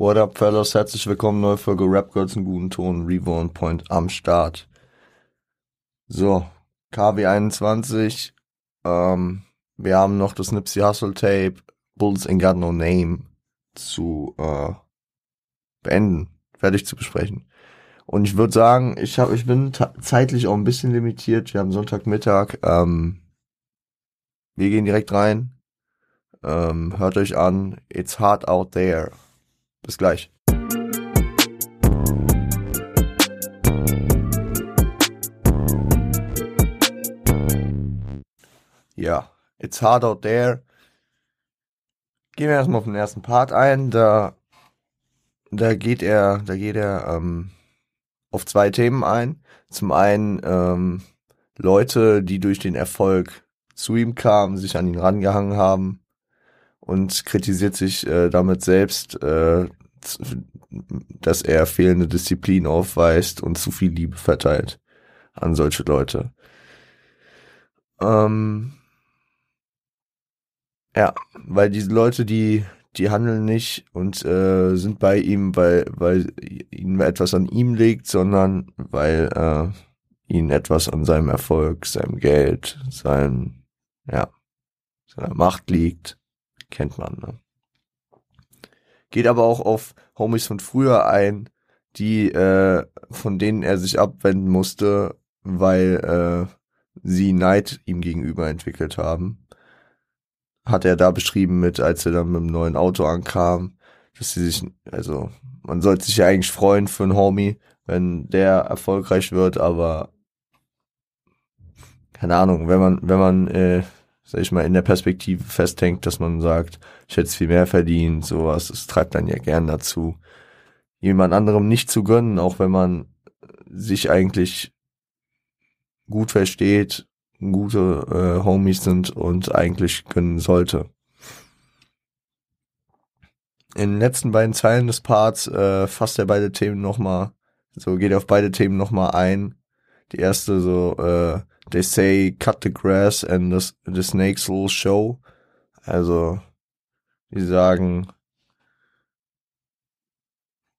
What up, fellas? Herzlich willkommen, neue Folge Rap Girls in guten Ton, Reborn Point am Start. So, KW21, ähm, wir haben noch das Nipsey Hustle Tape, Bulls Ain't Got No Name zu äh, beenden, fertig zu besprechen. Und ich würde sagen, ich hab, ich bin zeitlich auch ein bisschen limitiert. Wir haben Sonntagmittag. Ähm, wir gehen direkt rein. Ähm, hört euch an. It's hard out there. Bis gleich. Ja, It's hard out there. Gehen wir erstmal auf den ersten Part ein. Da, da geht er, da geht er ähm, auf zwei Themen ein. Zum einen ähm, Leute, die durch den Erfolg zu ihm kamen, sich an ihn rangehangen haben und kritisiert sich äh, damit selbst, äh, dass er fehlende Disziplin aufweist und zu viel Liebe verteilt an solche Leute. Ähm, ja, weil diese Leute, die die handeln nicht und äh, sind bei ihm, weil weil ihnen etwas an ihm liegt, sondern weil äh, ihnen etwas an seinem Erfolg, seinem Geld, seinem ja seiner Macht liegt, kennt man. Ne? Geht aber auch auf Homies von früher ein, die äh, von denen er sich abwenden musste, weil äh, sie Neid ihm gegenüber entwickelt haben hat er da beschrieben mit, als er dann mit dem neuen Auto ankam, dass sie sich, also man sollte sich ja eigentlich freuen für einen Homie, wenn der erfolgreich wird, aber keine Ahnung, wenn man, wenn man, äh, sag ich mal, in der Perspektive festhängt, dass man sagt, ich hätte viel mehr verdient, sowas, das treibt dann ja gern dazu, jemand anderem nicht zu gönnen, auch wenn man sich eigentlich gut versteht gute äh, Homies sind und eigentlich können sollte. In den letzten beiden Zeilen des Parts äh, fasst er beide Themen nochmal, so geht er auf beide Themen nochmal ein. Die erste so, äh, they say cut the grass and the, the snakes will show. Also, die sagen,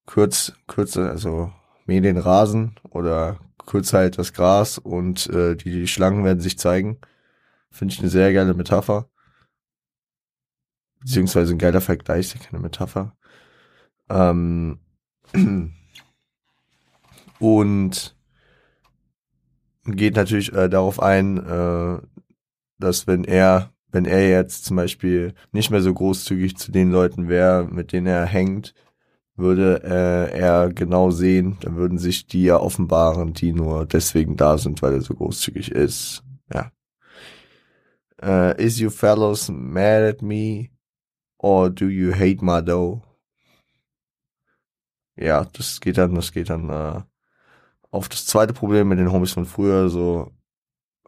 kurz, kürze, also mäh den Rasen oder kurz halt das Gras und äh, die, die Schlangen werden sich zeigen. Finde ich eine sehr geile Metapher. Beziehungsweise ein geiler Vergleich, ist ja keine Metapher. Ähm, und geht natürlich äh, darauf ein, äh, dass wenn er, wenn er jetzt zum Beispiel nicht mehr so großzügig zu den Leuten wäre, mit denen er hängt, würde äh, er genau sehen, dann würden sich die ja offenbaren, die nur deswegen da sind, weil er so großzügig ist. Ja. Uh, is you fellows mad at me or do you hate my dough? Ja, das geht dann, das geht dann äh, auf das zweite Problem mit den Homies von früher. So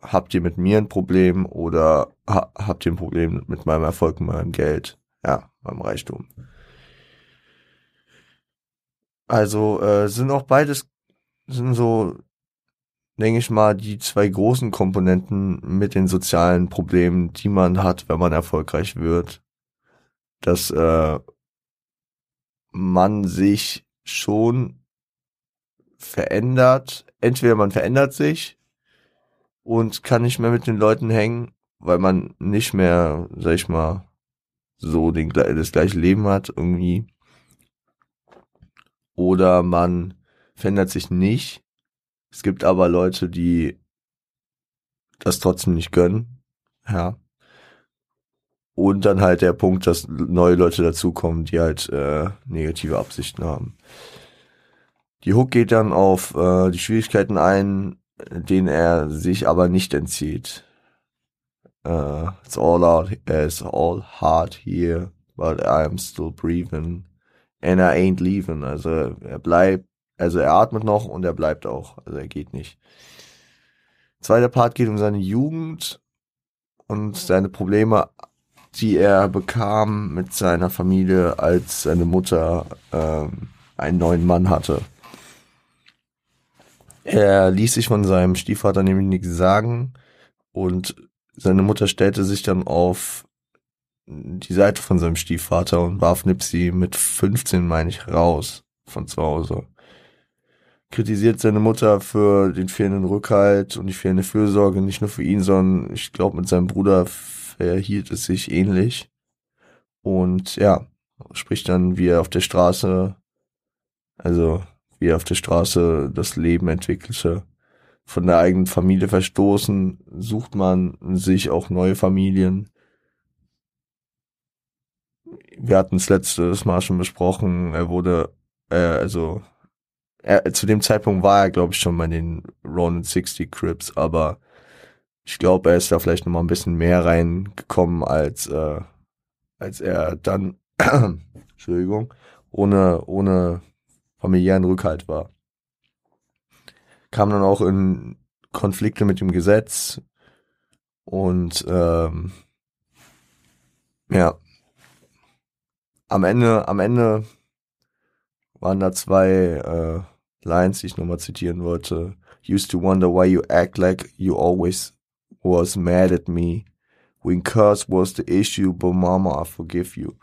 habt ihr mit mir ein Problem oder ha habt ihr ein Problem mit meinem Erfolg, meinem Geld, ja, meinem Reichtum? Also äh, sind auch beides, sind so, denke ich mal, die zwei großen Komponenten mit den sozialen Problemen, die man hat, wenn man erfolgreich wird. Dass äh, man sich schon verändert. Entweder man verändert sich und kann nicht mehr mit den Leuten hängen, weil man nicht mehr, sag ich mal, so den, das gleiche Leben hat irgendwie oder man verändert sich nicht. Es gibt aber Leute, die das trotzdem nicht gönnen. Ja. Und dann halt der Punkt, dass neue Leute dazukommen, die halt äh, negative Absichten haben. Die Hook geht dann auf äh, die Schwierigkeiten ein, denen er sich aber nicht entzieht. Uh, it's all out, it's all hard here, but I'm still breathing and I ain't leaving. Also er bleibt, also er atmet noch und er bleibt auch. Also er geht nicht. Zweiter Part geht um seine Jugend und seine Probleme, die er bekam mit seiner Familie, als seine Mutter ähm, einen neuen Mann hatte. Er ließ sich von seinem Stiefvater nämlich nichts sagen und seine Mutter stellte sich dann auf die Seite von seinem Stiefvater und warf Nipsey mit 15, meine ich, raus von zu Hause. Kritisiert seine Mutter für den fehlenden Rückhalt und die fehlende Fürsorge, nicht nur für ihn, sondern ich glaube, mit seinem Bruder verhielt es sich ähnlich. Und ja, spricht dann, wie er auf der Straße, also wie er auf der Straße das Leben entwickelte. Von der eigenen Familie verstoßen, sucht man sich auch neue Familien wir hatten es letztes Mal schon besprochen, er wurde, äh, also er, zu dem Zeitpunkt war er, glaube ich, schon bei den Ronin 60 Crips, aber ich glaube, er ist da vielleicht noch mal ein bisschen mehr reingekommen, als, äh, als er dann, Entschuldigung, ohne, ohne familiären Rückhalt war. Kam dann auch in Konflikte mit dem Gesetz und ähm, ja, am Ende, am Ende waren da zwei äh, Lines, die ich nochmal zitieren wollte. Used to wonder why you act like you always was mad at me. When curse was the issue, but mama, I forgive you.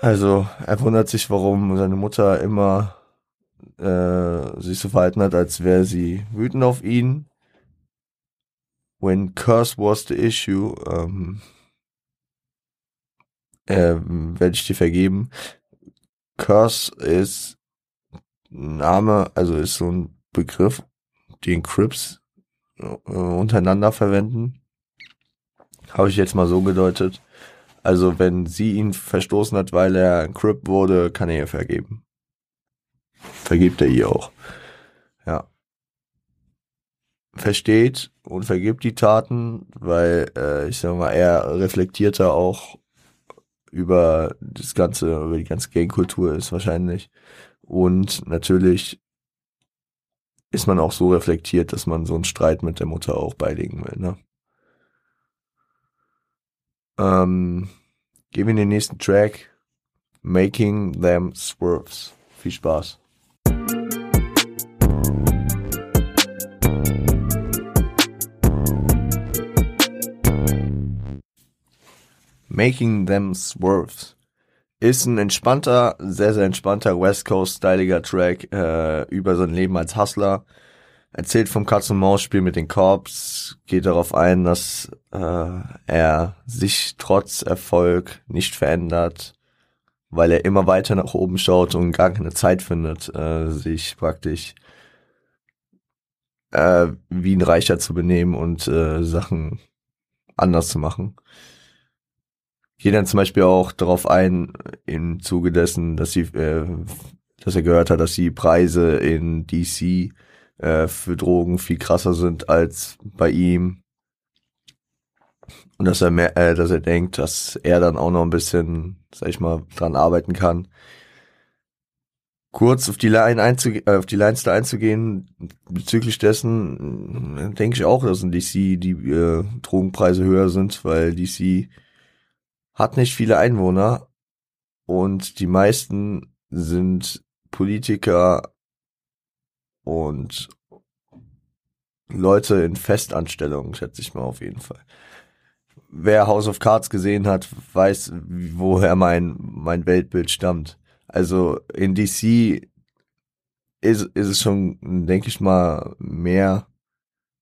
Also, er wundert sich, warum seine Mutter immer äh, sich so verhalten hat, als wäre sie wütend auf ihn. When curse was the issue, ähm, äh, werde ich dir vergeben. Curse ist Name, also ist so ein Begriff, den Crips äh, untereinander verwenden. Habe ich jetzt mal so gedeutet. Also wenn sie ihn verstoßen hat, weil er ein Crip wurde, kann er ihr vergeben. Vergibt er ihr auch. Ja. Versteht und vergibt die Taten, weil äh, ich sag mal, er reflektierte auch über das ganze, über die ganze Gangkultur ist wahrscheinlich. Und natürlich ist man auch so reflektiert, dass man so einen Streit mit der Mutter auch beilegen will, ne? Ähm, gehen wir in den nächsten Track. Making Them Swerves. Viel Spaß. Making Them Swerves. Ist ein entspannter, sehr, sehr entspannter West Coast-styliger Track äh, über sein Leben als Hustler. Erzählt vom Katz-und-Maus-Spiel mit den Corps, geht darauf ein, dass äh, er sich trotz Erfolg nicht verändert, weil er immer weiter nach oben schaut und gar keine Zeit findet, äh, sich praktisch äh, wie ein Reicher zu benehmen und äh, Sachen anders zu machen. Geht dann zum Beispiel auch darauf ein, im Zuge dessen, dass sie, äh, dass er gehört hat, dass die Preise in DC äh, für Drogen viel krasser sind als bei ihm. Und dass er mehr, äh, dass er denkt, dass er dann auch noch ein bisschen, sag ich mal, dran arbeiten kann. Kurz auf die Line einzugehen, äh, auf die Lines da einzugehen, bezüglich dessen, denke ich auch, dass in DC die äh, Drogenpreise höher sind, weil DC hat nicht viele Einwohner und die meisten sind Politiker und Leute in Festanstellungen, schätze ich mal auf jeden Fall. Wer House of Cards gesehen hat, weiß, woher mein, mein Weltbild stammt. Also in DC ist, ist es schon, denke ich mal, mehr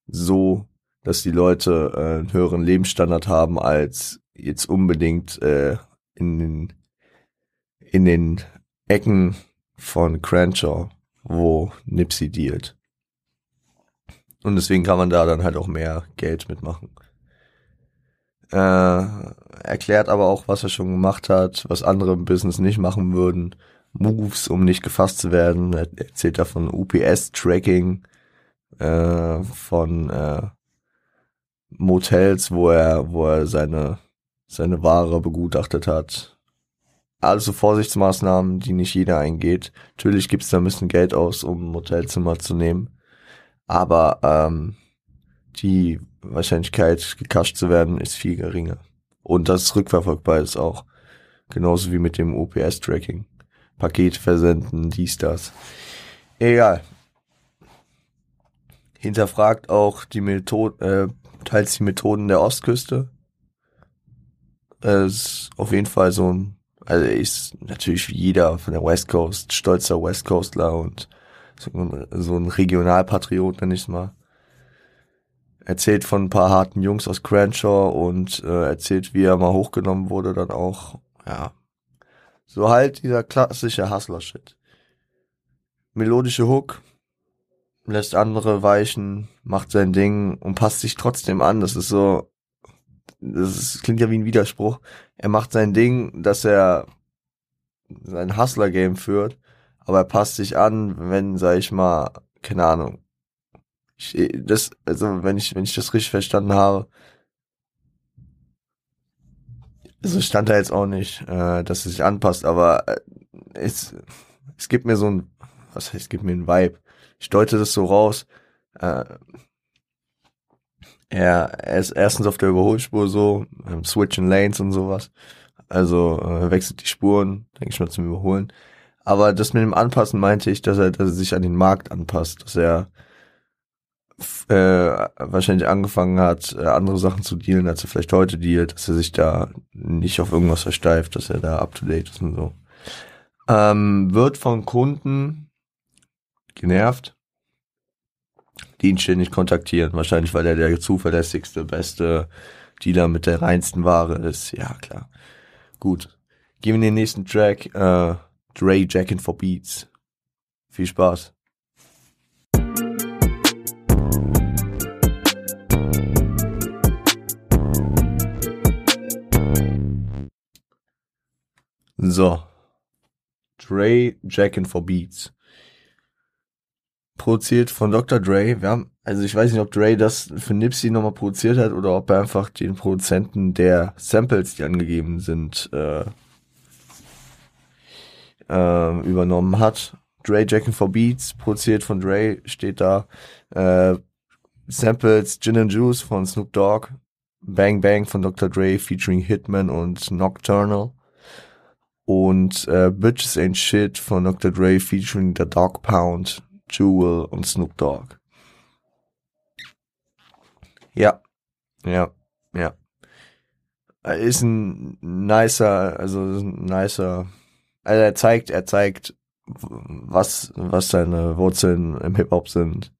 so, dass die Leute äh, einen höheren Lebensstandard haben als jetzt unbedingt äh, in den in den Ecken von Crenshaw, wo Nipsey dealt. Und deswegen kann man da dann halt auch mehr Geld mitmachen. Äh, erklärt aber auch, was er schon gemacht hat, was andere im Business nicht machen würden. Moves, um nicht gefasst zu werden. Er erzählt da von UPS-Tracking, äh, von äh, Motels, wo er, wo er seine seine Ware begutachtet hat. Also Vorsichtsmaßnahmen, die nicht jeder eingeht. Natürlich gibt's da ein bisschen Geld aus, um ein Hotelzimmer zu nehmen. Aber ähm, die Wahrscheinlichkeit, gekascht zu werden, ist viel geringer. Und das rückverfolgbar ist auch. Genauso wie mit dem OPS-Tracking. Paket versenden, dies, das. Egal. Hinterfragt auch die Methode, äh, teils die Methoden der Ostküste Es ist auf jeden Fall so ein, also er ist natürlich wie jeder von der West Coast, stolzer West Coastler und so ein, so ein Regionalpatriot, nenn ich's mal. Erzählt von ein paar harten Jungs aus Crenshaw und äh, erzählt, wie er mal hochgenommen wurde, dann auch, ja. So halt dieser klassische Hustler-Shit. Melodische Hook, lässt andere weichen, macht sein Ding und passt sich trotzdem an. Das ist so, das klingt ja wie ein Widerspruch. Er macht sein Ding, dass er sein Hustler-Game führt, aber er passt sich an, wenn, sag ich mal, keine Ahnung. Ich, das, also wenn ich, wenn ich das richtig verstanden habe, also stand da jetzt auch nicht, äh, dass es sich anpasst, aber äh, es, es gibt mir so ein, was heißt, es gibt mir ein Vibe. Ich deute das so raus. Äh, er, er ist erstens auf der Überholspur so, ähm, switching Lanes und sowas. Also äh, wechselt die Spuren, denke ich mal, zum Überholen. Aber das mit dem Anpassen meinte ich, dass er, dass er sich an den Markt anpasst, dass er äh, wahrscheinlich angefangen hat, äh, andere Sachen zu dealen, als er vielleicht heute dealt, dass er sich da nicht auf irgendwas versteift, dass er da up to date ist und so. Ähm, wird von Kunden genervt, ihn ständig kontaktieren. Wahrscheinlich, weil er der zuverlässigste, beste Dealer mit der reinsten Ware ist. Ja, klar. Gut. Gehen wir in den nächsten Track. Äh, Dre Jackin' for Beats. Viel Spaß. So. Dre Jackin' for Beats produziert von Dr. Dre. Wir haben, also ich weiß nicht, ob Dre das für Nipsey nochmal produziert hat oder ob er einfach den Produzenten der Samples, die angegeben sind, äh, äh, übernommen hat. Dre Jackin' for Beats, produziert von Dre, steht da. Äh, Samples Gin and Juice von Snoop Dogg. Bang Bang von Dr. Dre featuring Hitman und Nocturnal. Und äh, Bitches Ain't Shit von Dr. Dre featuring The Dog Pound Jewel und Snoop Dogg. Ja, ja, ja. Er ist ein nicer, also ein nicer, also er zeigt, er zeigt, was, was seine Wurzeln im Hip-Hop sind.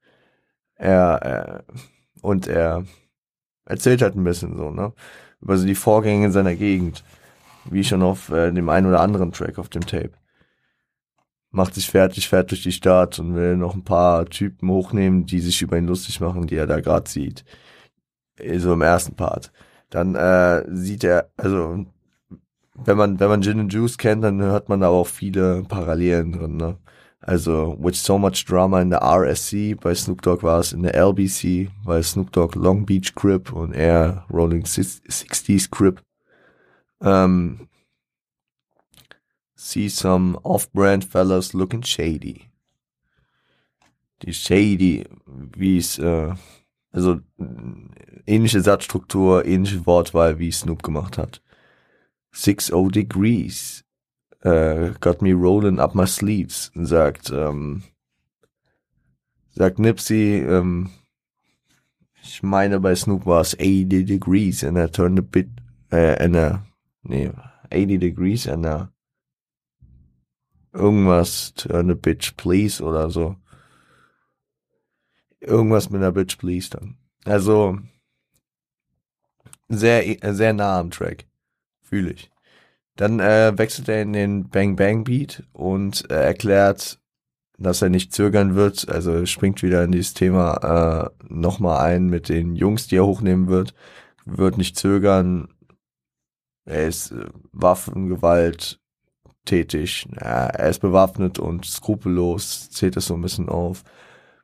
Er, er, und er erzählt halt ein bisschen so, ne? Über so die Vorgänge in seiner Gegend. Wie schon auf äh, dem einen oder anderen Track auf dem Tape macht sich fertig, fährt durch die Stadt und will noch ein paar Typen hochnehmen, die sich über ihn lustig machen, die er da gerade sieht. So im ersten Part. Dann äh, sieht er, also wenn man wenn man Gin and Juice kennt, dann hört man da auch viele Parallelen drin. Ne? Also with so much drama in der RSC, bei Snoop Dogg war es in der LBC, weil Snoop Dogg Long Beach Crip und er Rolling 60s Crip. Ähm, see some off-brand fellas looking shady. Die shady, wie es, äh, also ähnliche Satzstruktur, ähnliche Wortwahl, wie Snoop gemacht hat. 6-0 degrees. Uh, got me rolling up my sleeves, sagt, ähm, sagt Nipsey, ähm, ich meine bei Snoop war es 80 degrees and I turned a bit, äh, and a, nee, 80 degrees and a irgendwas, a bitch please oder so. Irgendwas mit einer bitch please dann. Also, sehr, sehr nah am Track. Fühle ich. Dann äh, wechselt er in den Bang Bang Beat und äh, erklärt, dass er nicht zögern wird. Also springt wieder in dieses Thema äh, nochmal ein mit den Jungs, die er hochnehmen wird. Wird nicht zögern. Er ist äh, Waffengewalt tätig. Er ist bewaffnet und skrupellos, zählt es so ein bisschen auf.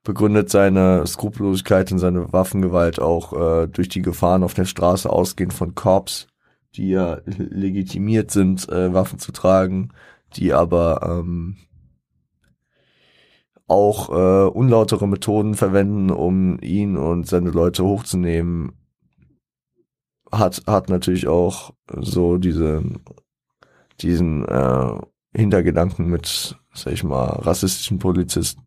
Begründet seine Skrupellosigkeit und seine Waffengewalt auch äh, durch die Gefahren auf der Straße ausgehend von Cops, die ja legitimiert sind, äh, Waffen zu tragen, die aber ähm, auch äh, unlautere Methoden verwenden, um ihn und seine Leute hochzunehmen, hat, hat natürlich auch so diese diesen äh, Hintergedanken mit, sag ich mal, rassistischen Polizisten.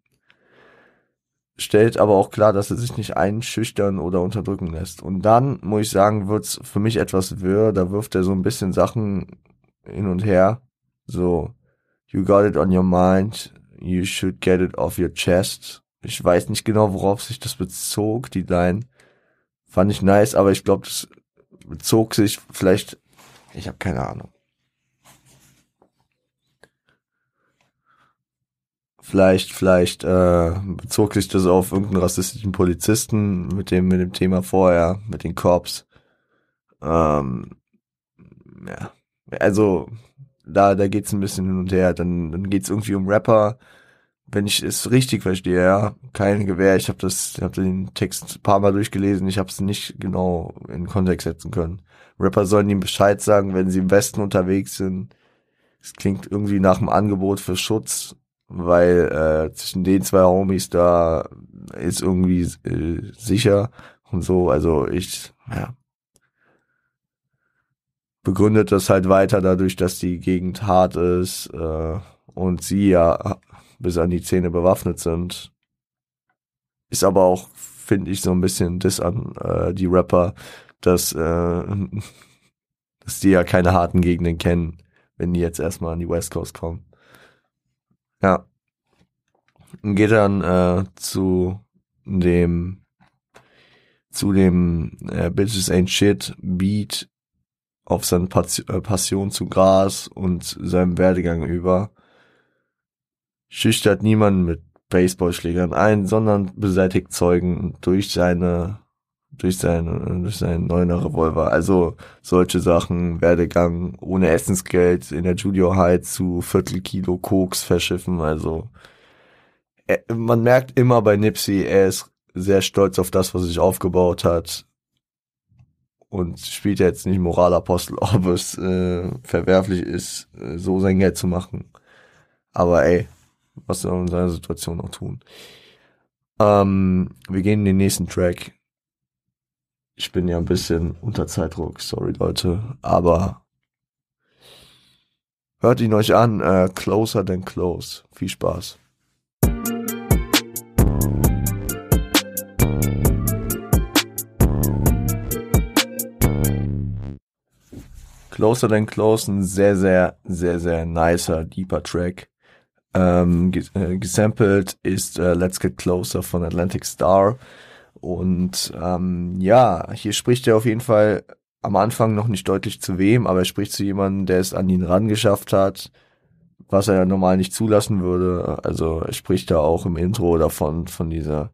stellt aber auch klar, dass er sich nicht einschüchtern oder unterdrücken lässt. Und dann, muss ich sagen, wird's für mich etwas wirr, da wirft er so ein bisschen Sachen hin und her. So, you got it on your mind, you should get it off your chest. Ich weiß nicht genau, worauf sich das bezog, die Line. Fand ich nice, aber ich glaube, das bezog sich vielleicht, ich habe keine Ahnung. Vielleicht, vielleicht äh, bezog sich das auf irgendeinen rassistischen Polizisten mit dem mit dem Thema vorher, mit den Cops. Ähm, ja, also da da geht's ein bisschen hin und her. Dann dann geht's irgendwie um Rapper. Wenn ich es richtig verstehe, ja, kein Gewehr. Ich habe das, habe den Text ein paar Mal durchgelesen. Ich habe es nicht genau in Kontext setzen können. Rapper sollen ihm Bescheid sagen, wenn sie im Westen unterwegs sind. Es klingt irgendwie nach einem Angebot für Schutz weil äh, zwischen den zwei Homies da ist irgendwie äh, sicher und so. Also ich, ja, begründet das halt weiter dadurch, dass die Gegend hart ist äh, und sie ja bis an die Zähne bewaffnet sind. Ist aber auch, finde ich, so ein bisschen das an äh, die Rapper, dass, äh, dass die ja keine harten Gegenden kennen, wenn die jetzt erstmal an die West Coast kommen. Ja. Geht dann äh, zu dem zu dem äh, Bitches Ain't Shit Beat auf seine äh, Passion zu Gras und seinem Werdegang über. Schüchtert niemanden mit Baseballschlägern ein, sondern beseitigt Zeugen durch seine durch seinen, durch seinen neuner Revolver. Also solche Sachen, Werdegang ohne Essensgeld in der Junior High zu Viertelkilo Koks verschiffen. Also er, man merkt immer bei Nipsey, er ist sehr stolz auf das, was sich aufgebaut hat. Und spielt jetzt nicht Moralapostel, ob es äh, verwerflich ist, äh, so sein Geld zu machen. Aber ey, was soll man in seiner Situation noch tun? Ähm, wir gehen in den nächsten Track. Ich bin ja ein bisschen unter Zeitdruck, sorry Leute, aber hört ihn euch an, äh, Closer than Close. Viel Spaß. Closer than Close, ein sehr, sehr, sehr, sehr nicer, deeper Track. Ähm, äh, gesampelt ist äh, Let's Get Closer von Atlantic Star. Und ähm, ja, hier spricht er auf jeden Fall am Anfang noch nicht deutlich zu wem, aber er spricht zu jemandem, der es an ihn rangeschafft hat, was er ja normal nicht zulassen würde. Also er spricht da auch im Intro davon, von dieser,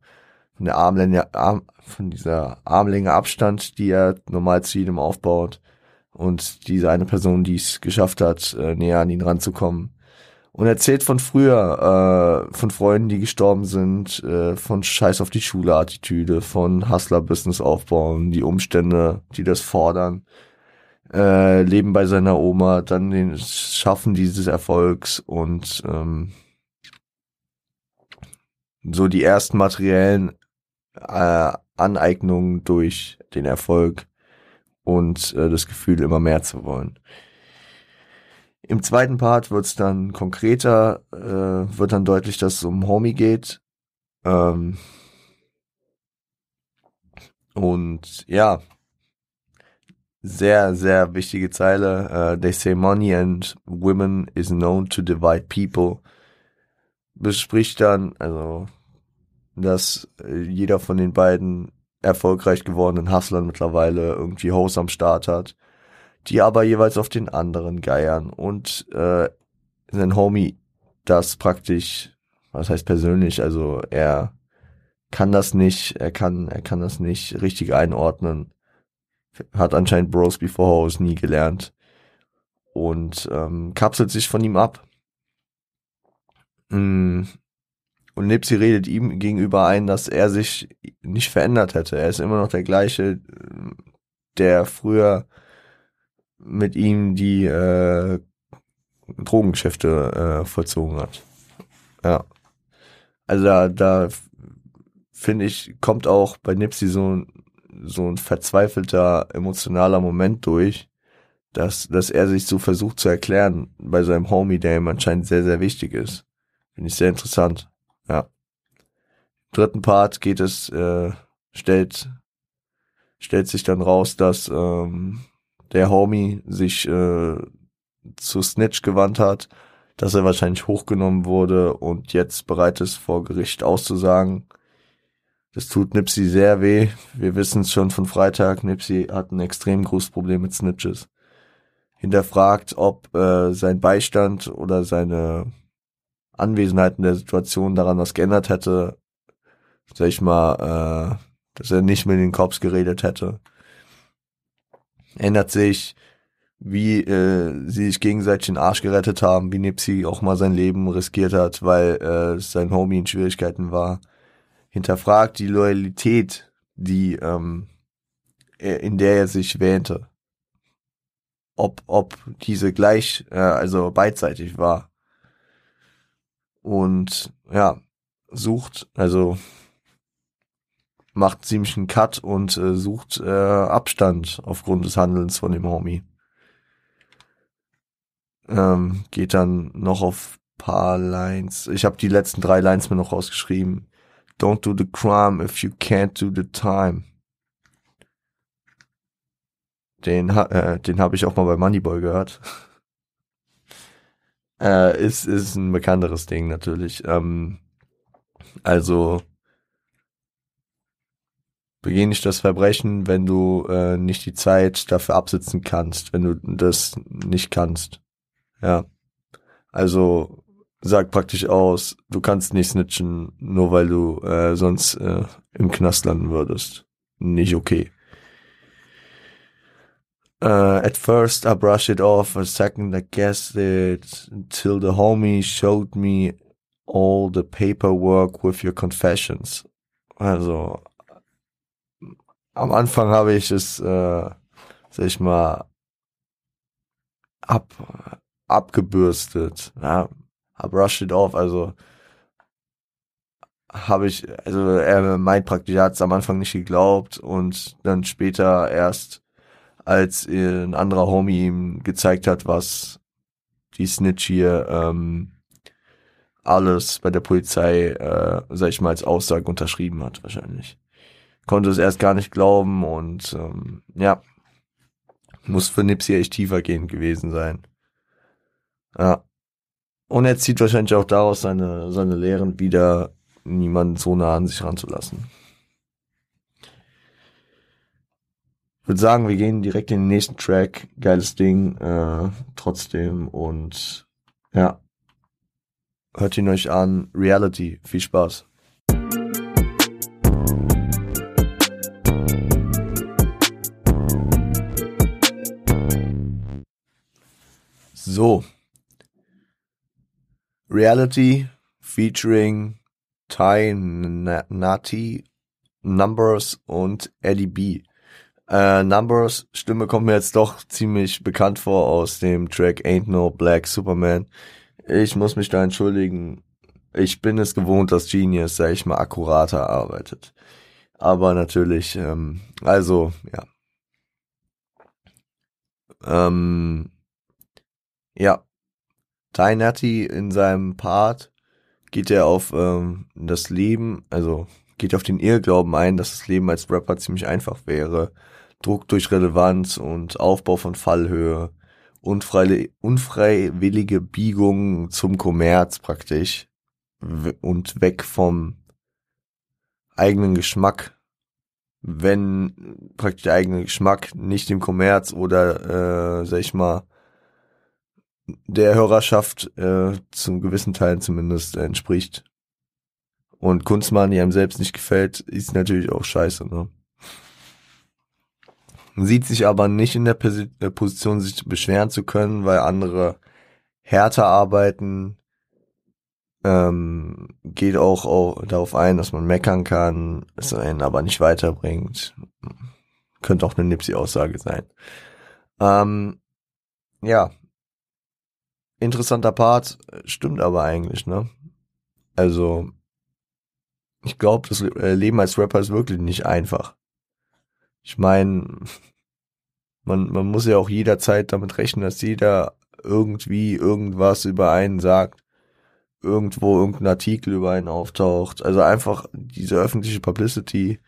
von der Armlänge, Arm, von dieser Armlänge Abstand, die er normal zu jedem aufbaut. Und diese eine Person, die es geschafft hat, äh, näher an ihn ranzukommen und erzählt von früher, äh, von Freunden, die gestorben sind, äh, von Scheiß auf die Schule-Attitüde, von Hustler-Business aufbauen, die Umstände, die das fordern, äh, Leben bei seiner Oma, dann den Schaffen dieses Erfolgs und ähm, so die ersten materiellen äh, Aneignungen durch den Erfolg und äh, das Gefühl, immer mehr zu wollen. Im zweiten Part wird es dann konkreter, äh, wird dann deutlich, dass es um Homie geht. Ähm und ja, sehr, sehr wichtige Zeile. Uh, they say money and women is known to divide people. Bespricht dann, also, dass äh, jeder von den beiden erfolgreich gewordenen Hustlern mittlerweile irgendwie Hoes am Start hat die aber jeweils auf den anderen geiern und äh, sein Homie das praktisch, was heißt persönlich, also er kann das nicht, er kann, er kann das nicht richtig einordnen, hat anscheinend Bros Before Hoes nie gelernt und ähm, kapselt sich von ihm ab. Mm. Und Nipsey redet ihm gegenüber ein, dass er sich nicht verändert hätte. Er ist immer noch der gleiche, der früher mit ihm die äh, Drogengeschäfte äh, vollzogen hat. Ja. Also da, da finde ich, kommt auch bei Nipsey so, so ein verzweifelter emotionaler Moment durch, dass, dass er sich so versucht zu erklären bei seinem Homie, der ihm anscheinend sehr, sehr wichtig ist. Finde ich sehr interessant. Ja. dritten Part geht es, äh, stellt, stellt sich dann raus, dass ähm, der Homie sich äh, zu Snitch gewandt hat, dass er wahrscheinlich hochgenommen wurde und jetzt bereit ist, vor Gericht auszusagen. Das tut Nipsey sehr weh. Wir wissen es schon von Freitag. Nipsey hat ein extrem großes Problem mit Snitches. Hinterfragt, ob äh, sein Beistand oder seine Anwesenheit in der Situation daran was geändert hätte. Sag ich mal, äh, dass er nicht mit den Cops geredet hätte. Ändert sich, wie äh, sie sich gegenseitig den Arsch gerettet haben, wie Nipsey auch mal sein Leben riskiert hat, weil äh, sein Homie in Schwierigkeiten war. Hinterfragt die Loyalität, die ähm, in der er sich wähnte. Ob, ob diese gleich, äh, also beidseitig war. Und ja, sucht, also macht ziemlich einen Cut und äh, sucht äh, Abstand aufgrund des Handelns von dem Homie. Ähm, geht dann noch auf paar Lines. Ich habe die letzten drei Lines mir noch rausgeschrieben. Don't do the crime if you can't do the time. Den, äh, den habe ich auch mal bei Moneyboy gehört. äh, ist, ist ein bekannteres Ding natürlich. Ähm, also begeh nicht das Verbrechen, wenn du äh, nicht die Zeit dafür absitzen kannst, wenn du das nicht kannst. Ja. Also sagt praktisch aus, du kannst nicht snitchen, nur weil du äh, sonst äh, im Knast landen würdest. Nicht okay. Uh, at first I brushed it off, a second I guessed it, until the homie showed me all the paperwork with your confessions. Also, am Anfang habe ich es, äh, sag ich mal, ab, abgebürstet, ja, I brushed it off, also habe ich, also er meint praktisch, er hat es am Anfang nicht geglaubt und dann später erst, als ein anderer Homie ihm gezeigt hat, was die Snitch hier ähm, alles bei der Polizei, äh, sag ich mal, als Aussage unterschrieben hat, wahrscheinlich. Konnte es erst gar nicht glauben und ähm, ja, muss für Nipsey echt tiefer gehend gewesen sein. Ja. Und er zieht wahrscheinlich auch daraus seine, seine Lehren wieder, niemanden so nah an sich ranzulassen. Ich würde sagen, wir gehen direkt in den nächsten Track. Geiles Ding, äh, trotzdem. Und ja, hört ihn euch an. Reality. Viel Spaß. So, Reality featuring Ty Nati, Numbers und Eddie B. Äh, Numbers Stimme kommt mir jetzt doch ziemlich bekannt vor aus dem Track Ain't No Black Superman. Ich muss mich da entschuldigen. Ich bin es gewohnt, dass Genius, sag ich mal, akkurater arbeitet. Aber natürlich, ähm, also, ja. Ähm, ja, Natty in seinem Part geht er auf ähm, das Leben, also geht auf den Irrglauben ein, dass das Leben als Rapper ziemlich einfach wäre. Druck durch Relevanz und Aufbau von Fallhöhe, unfreie, unfreiwillige Biegung zum Kommerz praktisch und weg vom eigenen Geschmack, wenn praktisch der eigene Geschmack nicht dem Kommerz oder, äh, sag ich mal, der Hörerschaft äh, zum gewissen Teil zumindest entspricht. Und Kunstmann, die einem selbst nicht gefällt, ist natürlich auch scheiße. Ne? Sieht sich aber nicht in der äh, Position, sich beschweren zu können, weil andere härter arbeiten. Ähm, geht auch, auch darauf ein, dass man meckern kann, es einen aber nicht weiterbringt. Könnte auch eine Nipsey-Aussage sein. Ähm, ja, interessanter Part, stimmt aber eigentlich, ne? Also, ich glaube, das Leben als Rapper ist wirklich nicht einfach. Ich meine, man, man muss ja auch jederzeit damit rechnen, dass jeder irgendwie irgendwas über einen sagt. irgendwo irgendein Artikel über ihn auftaucht. Also einfach diese öffentliche Publicity,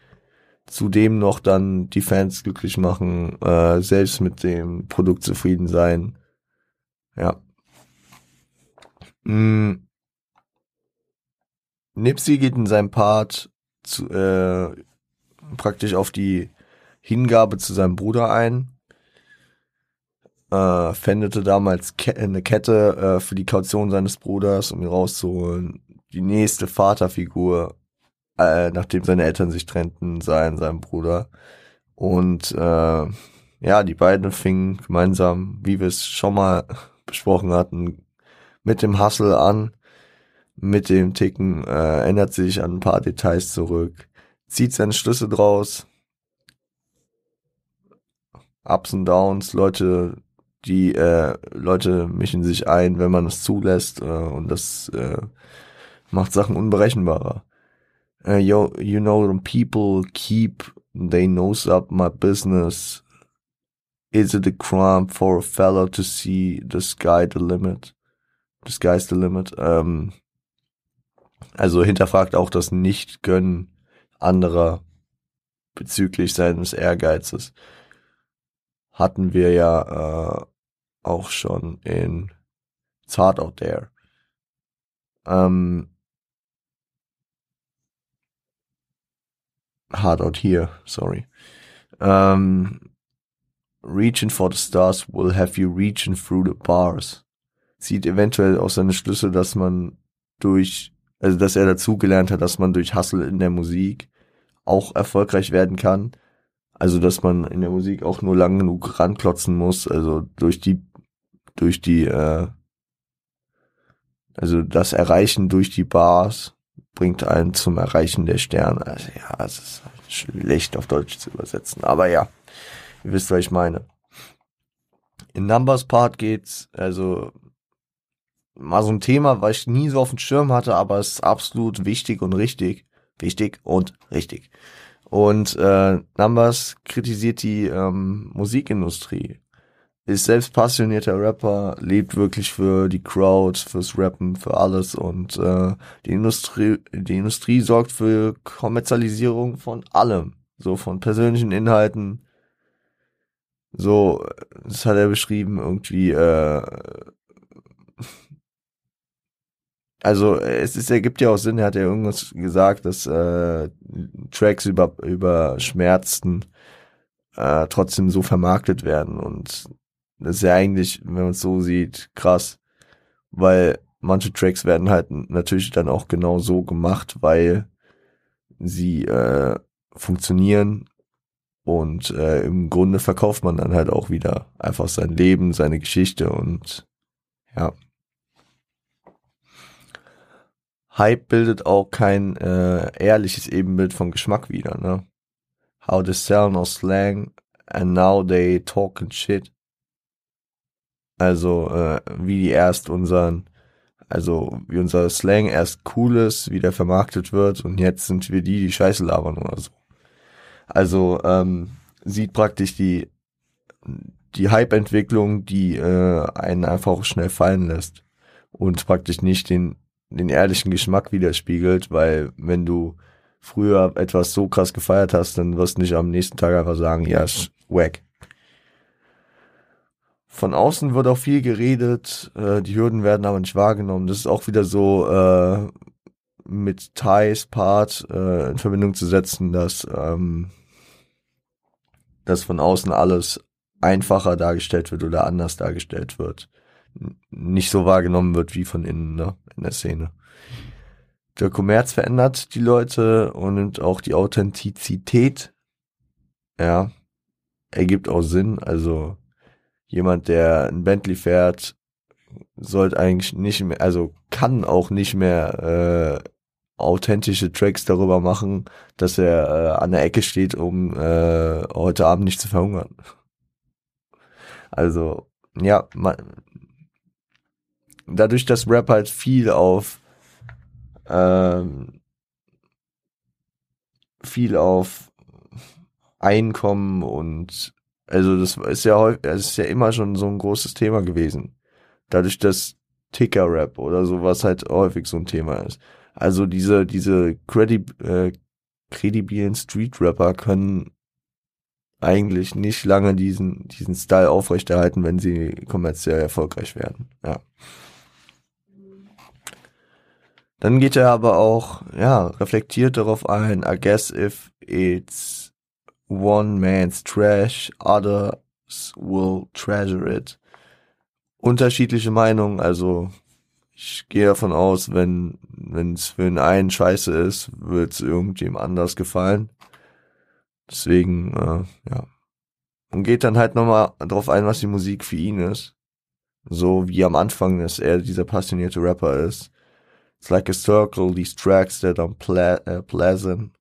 zudem noch dann die Fans glücklich machen, äh, selbst mit dem Produkt zufrieden sein. Ja. Mm. Nipsey geht in seinem Part zu, äh, praktisch auf die Hingabe zu seinem Bruder ein. Äh, fändete damals Ke eine Kette äh, für die Kaution seines Bruders, um ihn rauszuholen. Die nächste Vaterfigur, äh, nachdem seine Eltern sich trennten, sei in seinem Bruder. Und äh, ja, die beiden fingen gemeinsam, wie wir es schon mal besprochen hatten, mit dem Hustle an. Mit dem Ticken äh, ändert sich an ein paar Details zurück, zieht seine Schlüsse draus, Ups und Downs, Leute, die äh, Leute mischen sich ein, wenn man es zulässt äh, und das äh, macht Sachen unberechenbarer. Uh, yo, you know, people keep they nose up my business. Is it a crime for a fellow to see the sky the limit? The sky's the limit. Ähm, also hinterfragt auch das Nicht-Gönnen anderer bezüglich seines Ehrgeizes hatten wir ja äh, auch schon in It's Hard Out There. Ähm, Hard Out Here, sorry. Ähm, reaching for the stars will have you reaching through the bars. Sieht eventuell aus seine Schlüsse, dass man durch, also dass er dazugelernt hat, dass man durch Hustle in der Musik auch erfolgreich werden kann also, dass man in der Musik auch nur lang genug ranklotzen muss, also durch die, durch die, äh, also das Erreichen durch die Bars bringt einen zum Erreichen der Sterne. Also ja, es ist schlecht auf Deutsch zu übersetzen. Aber ja, ihr wisst, was ich meine. In Numbers Part geht's, also mal so ein Thema, was ich nie so auf dem Schirm hatte, aber es ist absolut wichtig und richtig. Wichtig und richtig. Und äh, Numbers kritisiert die ähm, Musikindustrie. Ist selbst passionierter Rapper, lebt wirklich für die Crowd, fürs Rappen, für alles und äh, die Industrie, die Industrie sorgt für Kommerzialisierung von allem, so von persönlichen Inhalten. So, das hat er beschrieben, irgendwie äh, also es ist, ergibt ja auch Sinn, er hat ja irgendwas gesagt, dass äh, Tracks über, über Schmerzen äh, trotzdem so vermarktet werden. Und das ist ja eigentlich, wenn man es so sieht, krass. Weil manche Tracks werden halt natürlich dann auch genau so gemacht, weil sie äh, funktionieren und äh, im Grunde verkauft man dann halt auch wieder einfach sein Leben, seine Geschichte und ja. Hype bildet auch kein äh, ehrliches Ebenbild von Geschmack wieder, ne? How they sell no slang and now they talking shit. Also, äh, wie die erst unseren, also wie unser Slang erst cool ist, wie der vermarktet wird und jetzt sind wir die, die Scheiße labern oder so. Also, ähm, sieht praktisch die, die Hype-Entwicklung, die äh, einen einfach schnell fallen lässt und praktisch nicht den den ehrlichen Geschmack widerspiegelt, weil wenn du früher etwas so krass gefeiert hast, dann wirst du nicht am nächsten Tag einfach sagen, ja, ist wack. Von außen wird auch viel geredet, äh, die Hürden werden aber nicht wahrgenommen. Das ist auch wieder so äh, mit Thais Part äh, in Verbindung zu setzen, dass, ähm, dass von außen alles einfacher dargestellt wird oder anders dargestellt wird nicht so wahrgenommen wird wie von innen ne, in der Szene. Der Kommerz verändert die Leute und nimmt auch die Authentizität. Ja, ergibt auch Sinn. Also jemand, der ein Bentley fährt, sollte eigentlich nicht mehr, also kann auch nicht mehr äh, authentische Tracks darüber machen, dass er äh, an der Ecke steht, um äh, heute Abend nicht zu verhungern. Also ja, man, dadurch, dass Rap halt viel auf ähm, viel auf Einkommen und also das ist ja häufig, das ist ja immer schon so ein großes Thema gewesen. Dadurch, dass Ticker-Rap oder so, was halt häufig so ein Thema ist. Also diese, diese credi äh, kredibilen Street-Rapper können eigentlich nicht lange diesen, diesen Style aufrechterhalten, wenn sie kommerziell erfolgreich werden. Ja. Dann geht er aber auch, ja, reflektiert darauf ein, I guess if it's one man's trash, others will treasure it. Unterschiedliche Meinungen, also ich gehe davon aus, wenn wenn es für den einen scheiße ist, wird es irgendjemand anders gefallen. Deswegen, äh, ja. Und geht dann halt nochmal drauf ein, was die Musik für ihn ist. So wie am Anfang, dass er dieser passionierte Rapper ist. It's like a circle, these tracks that are ple uh, pleasant.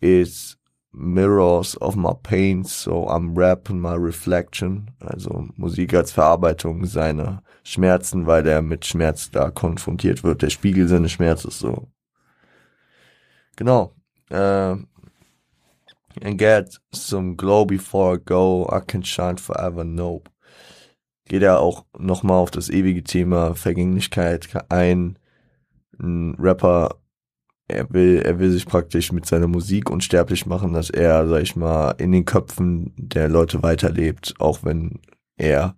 It's mirrors of my pain, so I'm rapping my reflection. Also Musik als Verarbeitung seiner Schmerzen, weil er mit Schmerz da konfrontiert wird. Der Spiegel seines Schmerzes so. Genau. Äh, and get some glow before I go, I can shine forever, nope. Geht er auch nochmal auf das ewige Thema Vergänglichkeit ein ein Rapper, er will, er will sich praktisch mit seiner Musik unsterblich machen, dass er, sag ich mal, in den Köpfen der Leute weiterlebt, auch wenn er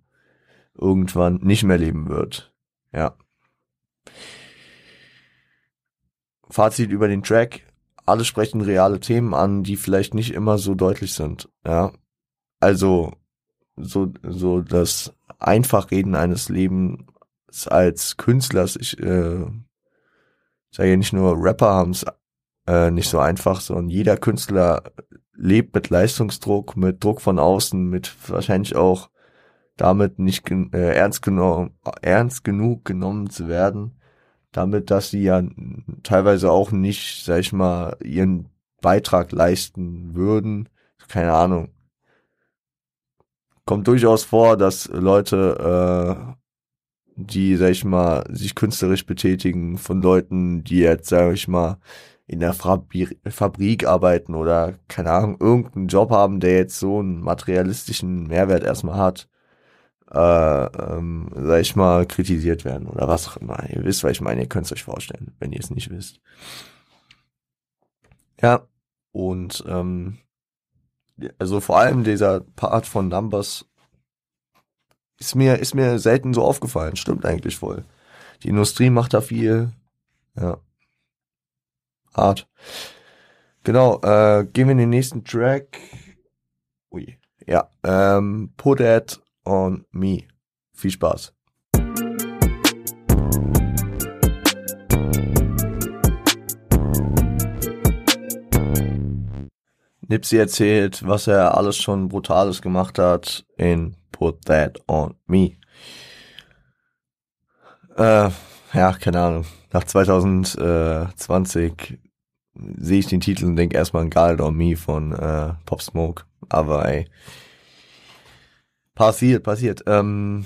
irgendwann nicht mehr leben wird. Ja. Fazit über den Track. Alle sprechen reale Themen an, die vielleicht nicht immer so deutlich sind. Ja. Also, so, so das Einfachreden eines Lebens als Künstlers, ich, äh, ich sage ja nicht nur Rapper haben es äh, nicht so einfach, sondern jeder Künstler lebt mit Leistungsdruck, mit Druck von außen, mit wahrscheinlich auch damit nicht äh, ernst, genommen, ernst genug genommen zu werden, damit, dass sie ja teilweise auch nicht, sag ich mal, ihren Beitrag leisten würden. Keine Ahnung. Kommt durchaus vor, dass Leute äh, die, sag ich mal, sich künstlerisch betätigen, von Leuten, die jetzt, sag ich mal, in der Fabrik arbeiten oder, keine Ahnung, irgendeinen Job haben, der jetzt so einen materialistischen Mehrwert erstmal hat, äh, ähm, sag ich mal, kritisiert werden oder was auch immer. Ihr wisst, was ich meine, ihr könnt es euch vorstellen, wenn ihr es nicht wisst. Ja, und ähm, also vor allem dieser Part von Numbers ist mir, ist mir selten so aufgefallen. Stimmt eigentlich voll. Die Industrie macht da viel. Ja. Hart. Genau, äh, gehen wir in den nächsten Track. Ui. Ja, ähm, Put It on Me. Viel Spaß. Nipsey erzählt, was er alles schon Brutales gemacht hat in Put That On Me. Äh, ja, keine Ahnung. Nach 2020 sehe ich den Titel und denke erstmal an It On Me von äh, Pop Smoke. Aber ey, passiert, passiert. Ähm,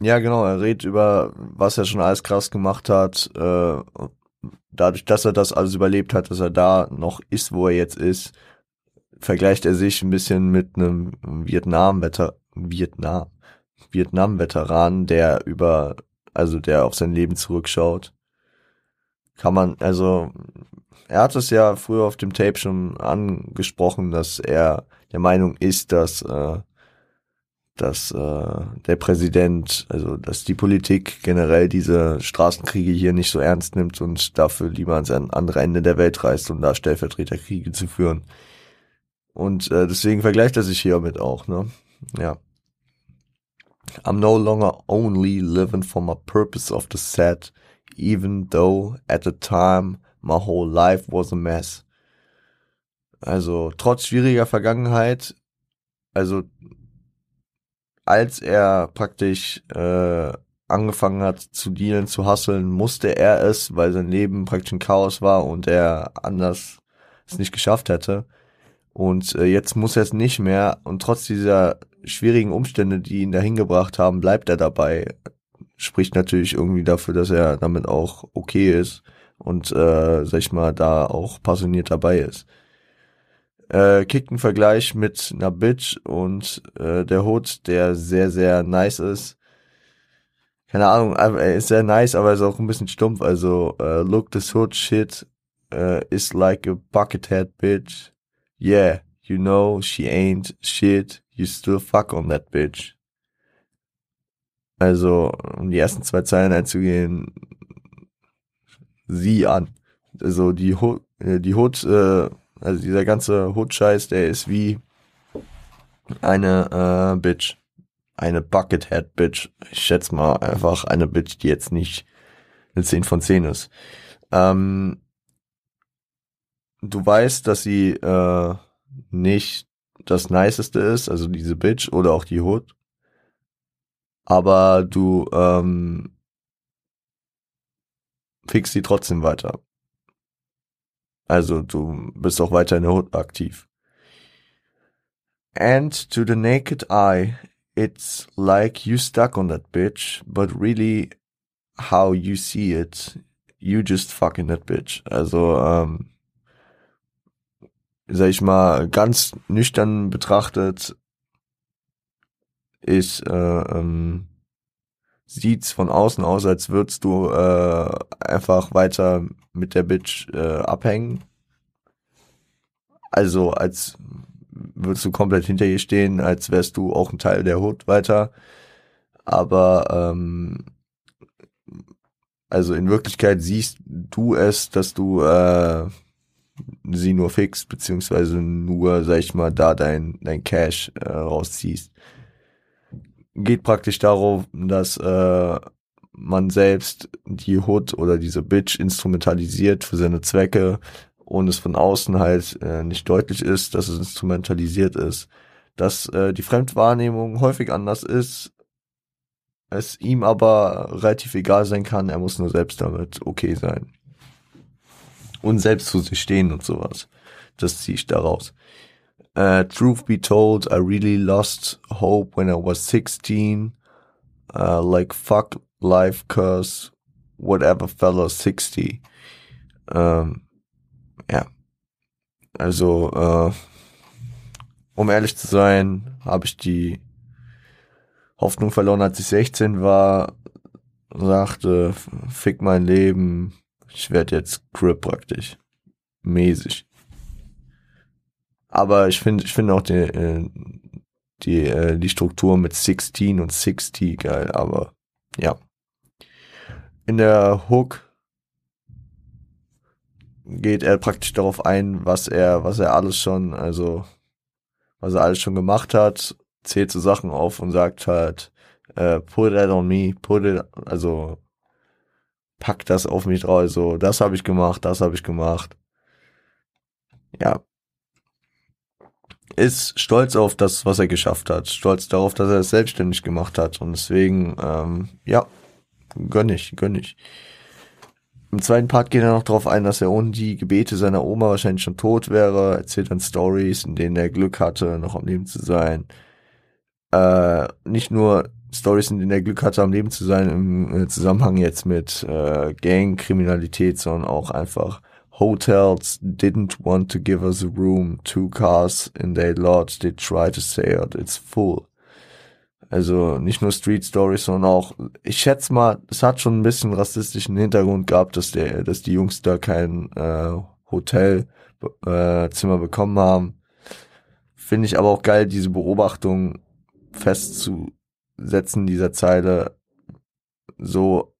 ja, genau, er redet über, was er schon alles krass gemacht hat. Äh, dadurch, dass er das alles überlebt hat, dass er da noch ist, wo er jetzt ist, vergleicht er sich ein bisschen mit einem Vietnam-Veteran Vietnam, Vietnam-Veteran, der über, also der auf sein Leben zurückschaut. Kann man, also, er hat es ja früher auf dem Tape schon angesprochen, dass er der Meinung ist, dass, äh, dass äh, der Präsident, also dass die Politik generell diese Straßenkriege hier nicht so ernst nimmt und dafür lieber ans andere Ende der Welt reist, um da Stellvertreterkriege zu führen. Und äh, deswegen vergleicht er sich hiermit auch, ne? Ja. I'm no longer only living for my purpose of the set, even though at the time my whole life was a mess. Also trotz schwieriger Vergangenheit, also als er praktisch äh, angefangen hat zu dealen, zu hasseln, musste er es, weil sein Leben praktisch ein Chaos war und er anders es nicht geschafft hätte. Und äh, jetzt muss er es nicht mehr und trotz dieser schwierigen Umstände, die ihn dahin gebracht haben, bleibt er dabei. Spricht natürlich irgendwie dafür, dass er damit auch okay ist und, äh, sag ich mal, da auch passioniert dabei ist. Äh, kickt einen Vergleich mit einer Bitch und äh, der Hood, der sehr, sehr nice ist. keine Ahnung, er ist sehr nice, aber er ist auch ein bisschen stumpf. Also, uh, look, this hood shit uh, is like a buckethead bitch. Yeah, you know, she ain't shit. You still fuck on that bitch. Also, um die ersten zwei Zeilen einzugehen, sie an. Also die Hood, äh, die Hood, äh, also dieser ganze Hood-Scheiß, der ist wie eine äh, Bitch eine Buckethead Bitch. Ich schätze mal einfach eine Bitch, die jetzt nicht eine 10 von 10 ist. Ähm, du weißt, dass sie äh, nicht das Niceste ist, also diese Bitch oder auch die Hood. Aber du ähm, fixst sie trotzdem weiter. Also du bist auch weiter in der Hood aktiv. And to the naked eye, it's like you stuck on that bitch, but really how you see it, you just fucking that bitch. Also, ähm, sag ich mal, ganz nüchtern betrachtet ist, äh, ähm, sieht's von außen aus, als würdest du äh, einfach weiter mit der Bitch äh, abhängen. Also als würdest du komplett hinter ihr stehen, als wärst du auch ein Teil der Hood weiter. Aber ähm, also in Wirklichkeit siehst du es, dass du äh, sie nur fixst, beziehungsweise nur, sag ich mal, da dein, dein Cash äh, rausziehst. Geht praktisch darum, dass äh, man selbst die Hood oder diese Bitch instrumentalisiert für seine Zwecke und es von außen halt äh, nicht deutlich ist, dass es instrumentalisiert ist, dass äh, die Fremdwahrnehmung häufig anders ist, es ihm aber relativ egal sein kann, er muss nur selbst damit okay sein. Und selbst zu sich stehen und sowas. Das ziehe ich daraus. Uh, truth be told, I really lost hope when I was 16. Uh, like fuck life, cause whatever fellow 60. Um, ja. Also, äh, um ehrlich zu sein, habe ich die Hoffnung verloren, als ich 16 war, sagte, fick mein Leben, ich werde jetzt Crip praktisch. Mäßig. Aber ich finde, ich finde auch die, äh, die, äh, die Struktur mit 16 und 60 geil, aber ja. In der Hook geht er praktisch darauf ein, was er, was er alles schon, also was er alles schon gemacht hat, zählt so Sachen auf und sagt halt, äh, put that on me, put it, also pack das auf mich drauf, also das habe ich gemacht, das habe ich gemacht. Ja. Ist stolz auf das, was er geschafft hat, stolz darauf, dass er es selbstständig gemacht hat und deswegen, ähm, ja, gönn ich, gönn ich. Im zweiten Part geht er noch darauf ein, dass er ohne die Gebete seiner Oma wahrscheinlich schon tot wäre, erzählt dann Stories, in denen er Glück hatte, noch am Leben zu sein. Äh, nicht nur Stories, in denen er Glück hatte, am Leben zu sein, im Zusammenhang jetzt mit äh, Gangkriminalität, sondern auch einfach Hotels didn't want to give us a room, two cars in their lot, they try to say it, it's full. Also nicht nur Street Stories, sondern auch, ich schätze mal, es hat schon ein bisschen rassistischen Hintergrund gehabt, dass der, dass die Jungs da kein äh, Hotelzimmer äh, bekommen haben. Finde ich aber auch geil, diese Beobachtung festzusetzen, dieser Zeile. So,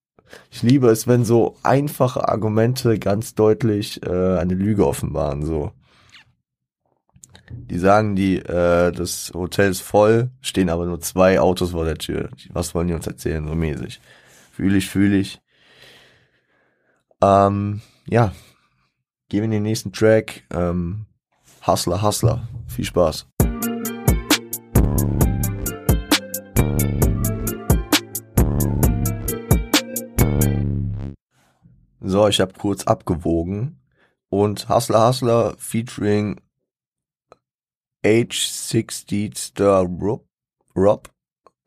ich liebe es, wenn so einfache Argumente ganz deutlich äh, eine Lüge offenbaren. So, die sagen, die, äh, das Hotel ist voll, stehen aber nur zwei Autos vor der Tür. Was wollen die uns erzählen, so mäßig? Fühle ich, fühle ich. Ähm, ja. Gehen wir in den nächsten Track. Ähm, Hustler, Hustler. Viel Spaß. So, ich habe kurz abgewogen und Hustler Hustler featuring Age 60 Star Rob, Rob,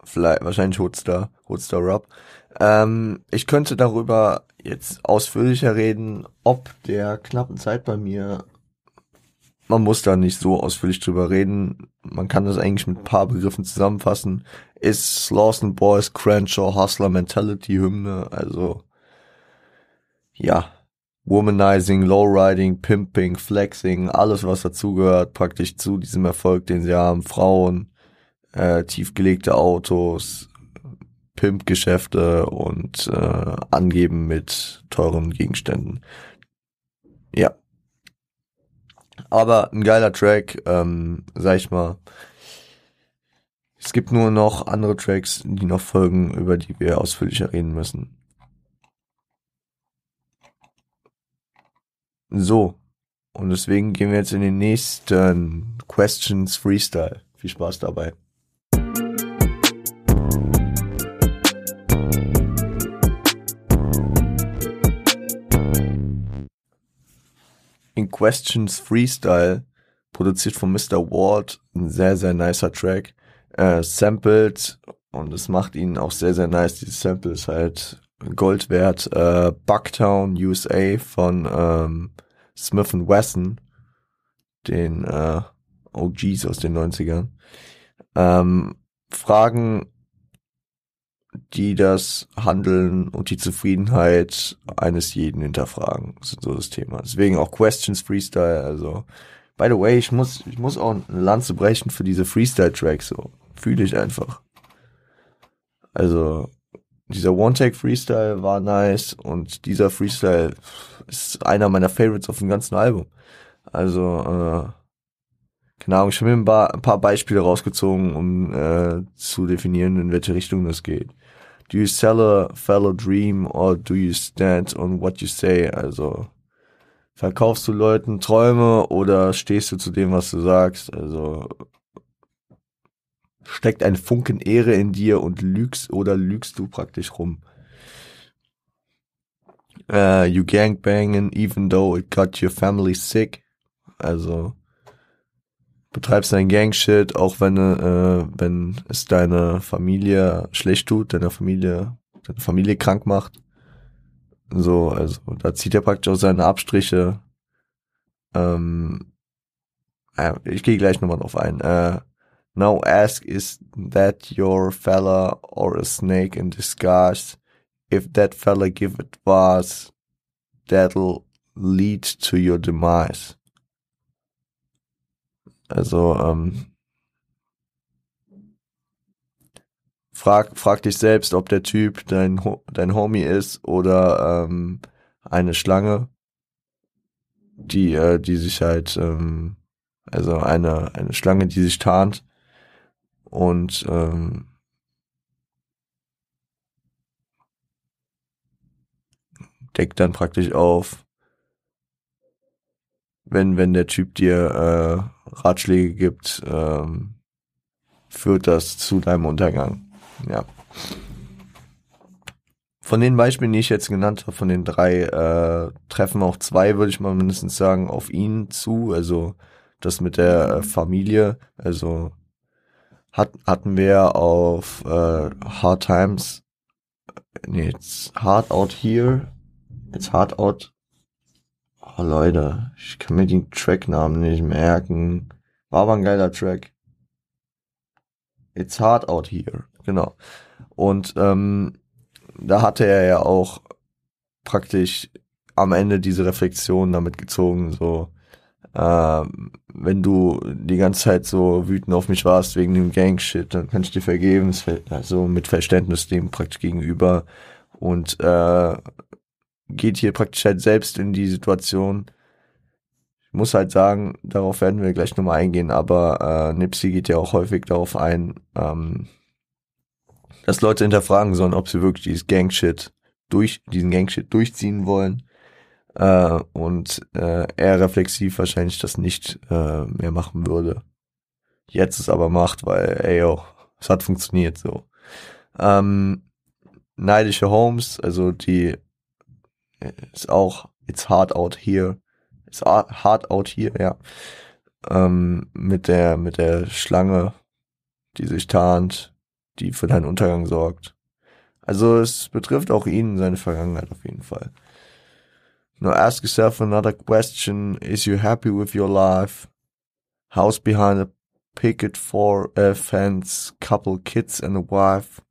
vielleicht, wahrscheinlich Hoodstar, Hoodstar Rob. Ähm, ich könnte darüber jetzt ausführlicher reden, ob der knappen Zeit bei mir man muss da nicht so ausführlich drüber reden. Man kann das eigentlich mit ein paar Begriffen zusammenfassen. Ist Lawson Boys Crenshaw Hustler Mentality Hymne, also ja, Womanizing, Lowriding, Pimping, Flexing, alles was dazugehört, praktisch zu diesem Erfolg, den sie haben. Frauen, äh, tiefgelegte Autos, Pimp-Geschäfte und äh, Angeben mit teuren Gegenständen. Ja. Aber ein geiler Track, ähm, sag ich mal. Es gibt nur noch andere Tracks, die noch folgen, über die wir ausführlicher reden müssen. So. Und deswegen gehen wir jetzt in den nächsten Questions Freestyle. Viel Spaß dabei. in Questions Freestyle, produziert von Mr. Ward, ein sehr, sehr nicer Track, äh, sampled und es macht ihn auch sehr, sehr nice. Dieses Sample ist halt Gold wert. Äh, Bucktown, USA von ähm, Smith Wesson, den äh, OGs aus den 90ern. Ähm, Fragen die das Handeln und die Zufriedenheit eines jeden hinterfragen. Ist so das Thema. Deswegen auch Questions Freestyle. Also, by the way, ich muss, ich muss auch eine Lanze brechen für diese Freestyle-Tracks. So fühle ich einfach. Also dieser One-Take-Freestyle war nice und dieser Freestyle ist einer meiner Favorites auf dem ganzen Album. Also äh, keine Ahnung, ich habe mir ein paar, ein paar Beispiele rausgezogen, um äh, zu definieren, in welche Richtung das geht. Do you sell a fellow dream or do you stand on what you say? Also verkaufst du Leuten Träume oder stehst du zu dem, was du sagst? Also steckt ein Funken Ehre in dir und lügst oder lügst du praktisch rum? Uh, you gangbanging even though it got your family sick. Also betreibst dein Gangshit, auch wenn, äh, wenn es deine Familie schlecht tut, deine Familie, deine Familie krank macht. So, also da zieht er praktisch auch seine Abstriche. Ähm, äh, ich gehe gleich nochmal drauf ein. Äh, now ask, is that your fella or a snake in disguise? If that fella give advice, that'll lead to your demise. Also ähm, frag, frag dich selbst, ob der Typ dein, dein Homie ist oder ähm, eine Schlange, die, äh, die sich halt, ähm, also eine, eine Schlange, die sich tarnt und ähm, deckt dann praktisch auf, wenn, wenn der Typ dir äh, Ratschläge gibt, ähm, führt das zu deinem Untergang. Ja. Von den Beispielen, die ich jetzt genannt habe, von den drei, äh, treffen auch zwei, würde ich mal mindestens sagen, auf ihn zu. Also das mit der äh, Familie. Also hat, hatten wir auf äh, Hard Times, nee, it's Hard Out Here, it's Hard Out Oh Leute, ich kann mir den Tracknamen nicht merken. War aber ein geiler Track. It's hard out here. Genau. Und ähm, da hatte er ja auch praktisch am Ende diese Reflexion damit gezogen, so äh, wenn du die ganze Zeit so wütend auf mich warst wegen dem Gang-Shit, dann kann ich dir vergeben, also mit Verständnis dem praktisch gegenüber und äh, geht hier praktisch halt selbst in die Situation. Ich muss halt sagen, darauf werden wir gleich nochmal eingehen, aber äh, Nipsey geht ja auch häufig darauf ein, ähm, dass Leute hinterfragen sollen, ob sie wirklich dieses Gangshit durch, diesen Gangshit durchziehen wollen. Äh, und äh, er reflexiv wahrscheinlich das nicht äh, mehr machen würde. Jetzt es aber macht, weil, ey, yo, es hat funktioniert so. Ähm, neidische Homes, also die ist auch It's Hard Out Here. It's Hard Out Here, ja. Ähm, mit der, mit der Schlange, die sich tarnt, die für deinen Untergang sorgt. Also es betrifft auch ihn, seine Vergangenheit auf jeden Fall. Now ask yourself another question. Is you happy with your life? House behind a picket for a fence, couple kids and a wife.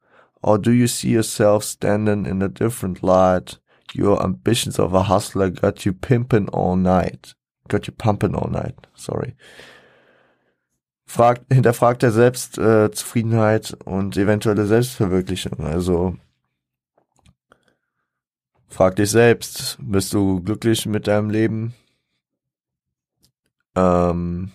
Or do you see yourself standing in a different light? Your ambitions of a hustler got you pimping all night. Got you pumping all night. Sorry. Fragt, hinterfragt der Selbstzufriedenheit äh, und eventuelle Selbstverwirklichung. Also frag dich selbst, bist du glücklich mit deinem Leben? Ähm,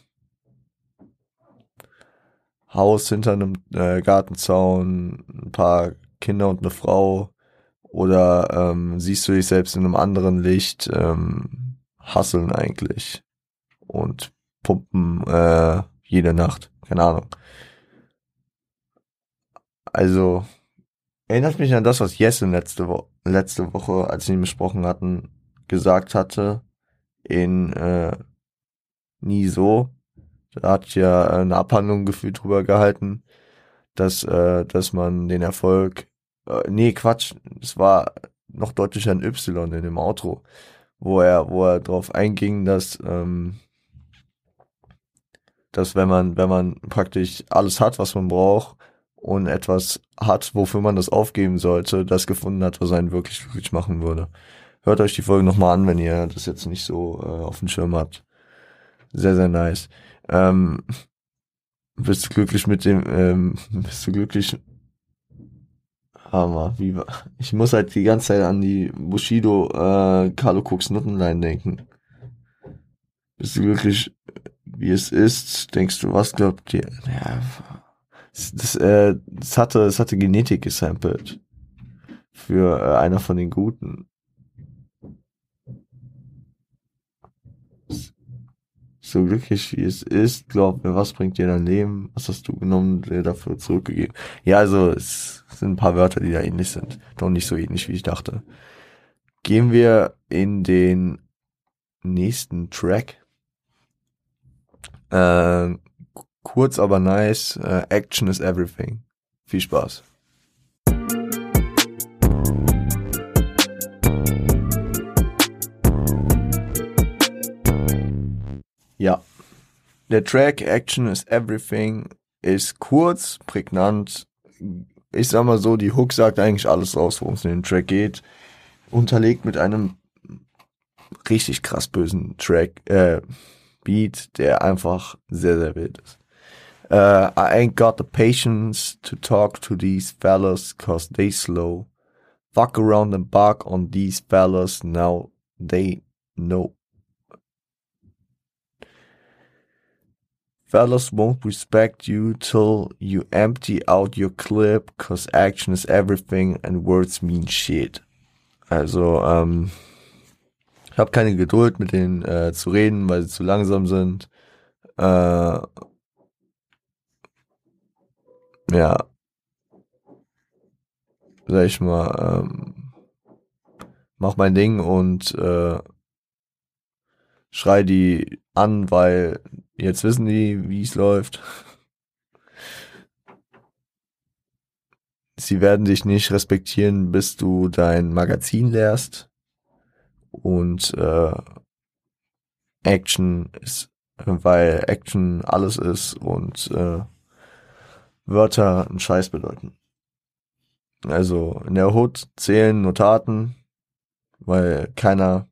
Haus hinter einem äh, Gartenzaun, ein paar Kinder und eine Frau? Oder ähm, siehst du dich selbst in einem anderen Licht? Ähm, hasseln eigentlich und pumpen äh, jede Nacht. Keine Ahnung. Also erinnert mich an das, was Jesse letzte, Wo letzte Woche, als wir ihn besprochen hatten, gesagt hatte. In äh, Nie so. Da hat ja eine Abhandlung gefühlt drüber gehalten, dass, äh, dass man den Erfolg, äh, nee, Quatsch, es war noch deutlicher ein Y in dem Outro, wo er, wo er darauf einging, dass, ähm, dass wenn man, wenn man praktisch alles hat, was man braucht und etwas hat, wofür man das aufgeben sollte, das gefunden hat, was einen wirklich glücklich machen würde. Hört euch die Folge nochmal an, wenn ihr das jetzt nicht so äh, auf dem Schirm habt. Sehr, sehr nice. Ähm, bist du glücklich mit dem, ähm, bist du glücklich? Hammer, wie war, ich muss halt die ganze Zeit an die Bushido, äh, Carlo Cooks Nuttenlein denken. Bist du glücklich, wie es ist? Denkst du, was glaubt ihr? Ja, das, äh, das hatte, das hatte Genetik gesampelt. Für äh, einer von den Guten. so glücklich wie es ist, glaub mir, was bringt dir dein Leben? Was hast du genommen, dir dafür zurückgegeben? Ja, also es sind ein paar Wörter, die da ähnlich sind. Doch nicht so ähnlich, wie ich dachte. Gehen wir in den nächsten Track. Äh, kurz aber nice. Äh, Action is everything. Viel Spaß. Ja. Der Track Action is Everything ist kurz, prägnant. Ich sag mal so, die Hook sagt eigentlich alles aus, worum es in dem Track geht. Unterlegt mit einem richtig krass bösen Track, äh, Beat, der einfach sehr, sehr wild ist. Uh, I ain't got the patience to talk to these fellas cause they slow. Fuck around and bark on these fellas now they know. Fellas won't respect you till you empty out your clip, cause action is everything and words mean shit. Also, ähm, ich habe keine Geduld mit denen äh, zu reden, weil sie zu langsam sind. Äh, ja, sag ich mal, ähm, mach mein Ding und äh, schrei die an, weil Jetzt wissen die, wie es läuft. Sie werden dich nicht respektieren, bis du dein Magazin leerst. Und äh, Action ist, weil Action alles ist und äh, Wörter einen Scheiß bedeuten. Also in der Hood zählen nur Taten, weil keiner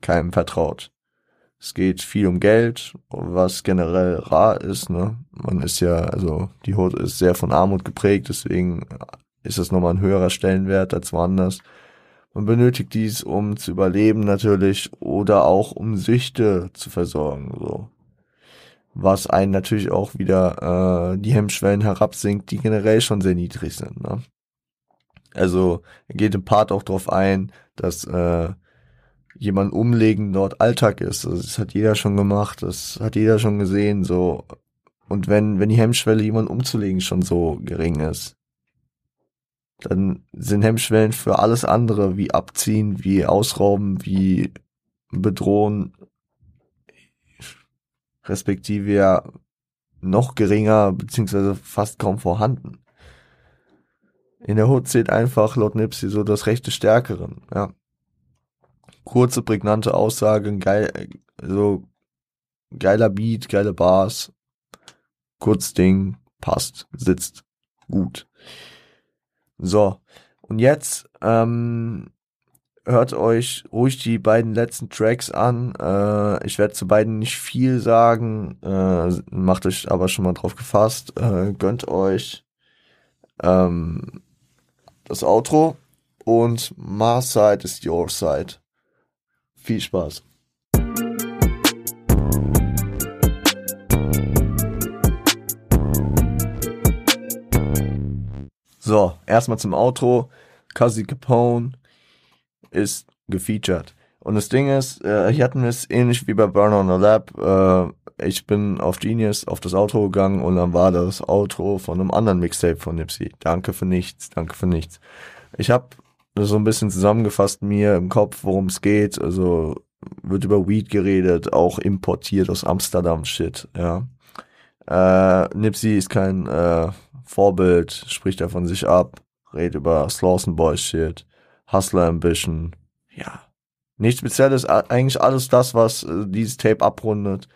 keinem vertraut. Es geht viel um Geld, was generell rar ist. Ne? Man ist ja, also die Hut ist sehr von Armut geprägt, deswegen ist das nochmal ein höherer Stellenwert als woanders. Man benötigt dies, um zu überleben natürlich oder auch um Süchte zu versorgen. So. Was einen natürlich auch wieder äh, die Hemmschwellen herabsinkt, die generell schon sehr niedrig sind. Ne? Also er geht im Part auch darauf ein, dass äh, jemand umlegen dort Alltag ist. Also das hat jeder schon gemacht, das hat jeder schon gesehen, so. Und wenn, wenn die Hemmschwelle, jemand umzulegen, schon so gering ist, dann sind Hemmschwellen für alles andere, wie abziehen, wie ausrauben, wie bedrohen, respektive ja noch geringer, beziehungsweise fast kaum vorhanden. In der Hut zählt einfach laut Nipsey so das Recht des Stärkeren, ja kurze, prägnante Aussage, geil, so geiler Beat, geile Bars, kurz Ding, passt, sitzt gut. So, und jetzt ähm, hört euch ruhig die beiden letzten Tracks an. Äh, ich werde zu beiden nicht viel sagen, äh, macht euch aber schon mal drauf gefasst. Äh, gönnt euch ähm, das Outro und My Side is Your Side. Viel Spaß. So, erstmal zum Outro. Kazi Capone ist gefeatured. Und das Ding ist, äh, hier hatten wir es ähnlich wie bei Burn on the Lab. Äh, ich bin auf Genius auf das Outro gegangen und dann war das Outro von einem anderen Mixtape von Nipsey. Danke für nichts, danke für nichts. Ich habe so ein bisschen zusammengefasst mir im Kopf, worum es geht. Also wird über Weed geredet, auch importiert aus Amsterdam Shit, ja. Äh, Nipsey ist kein äh, Vorbild, spricht er von sich ab, redet über Slawson Boy Shit, Hustler Ambition, ja. Nichts Spezielles, eigentlich alles das, was äh, dieses Tape abrundet.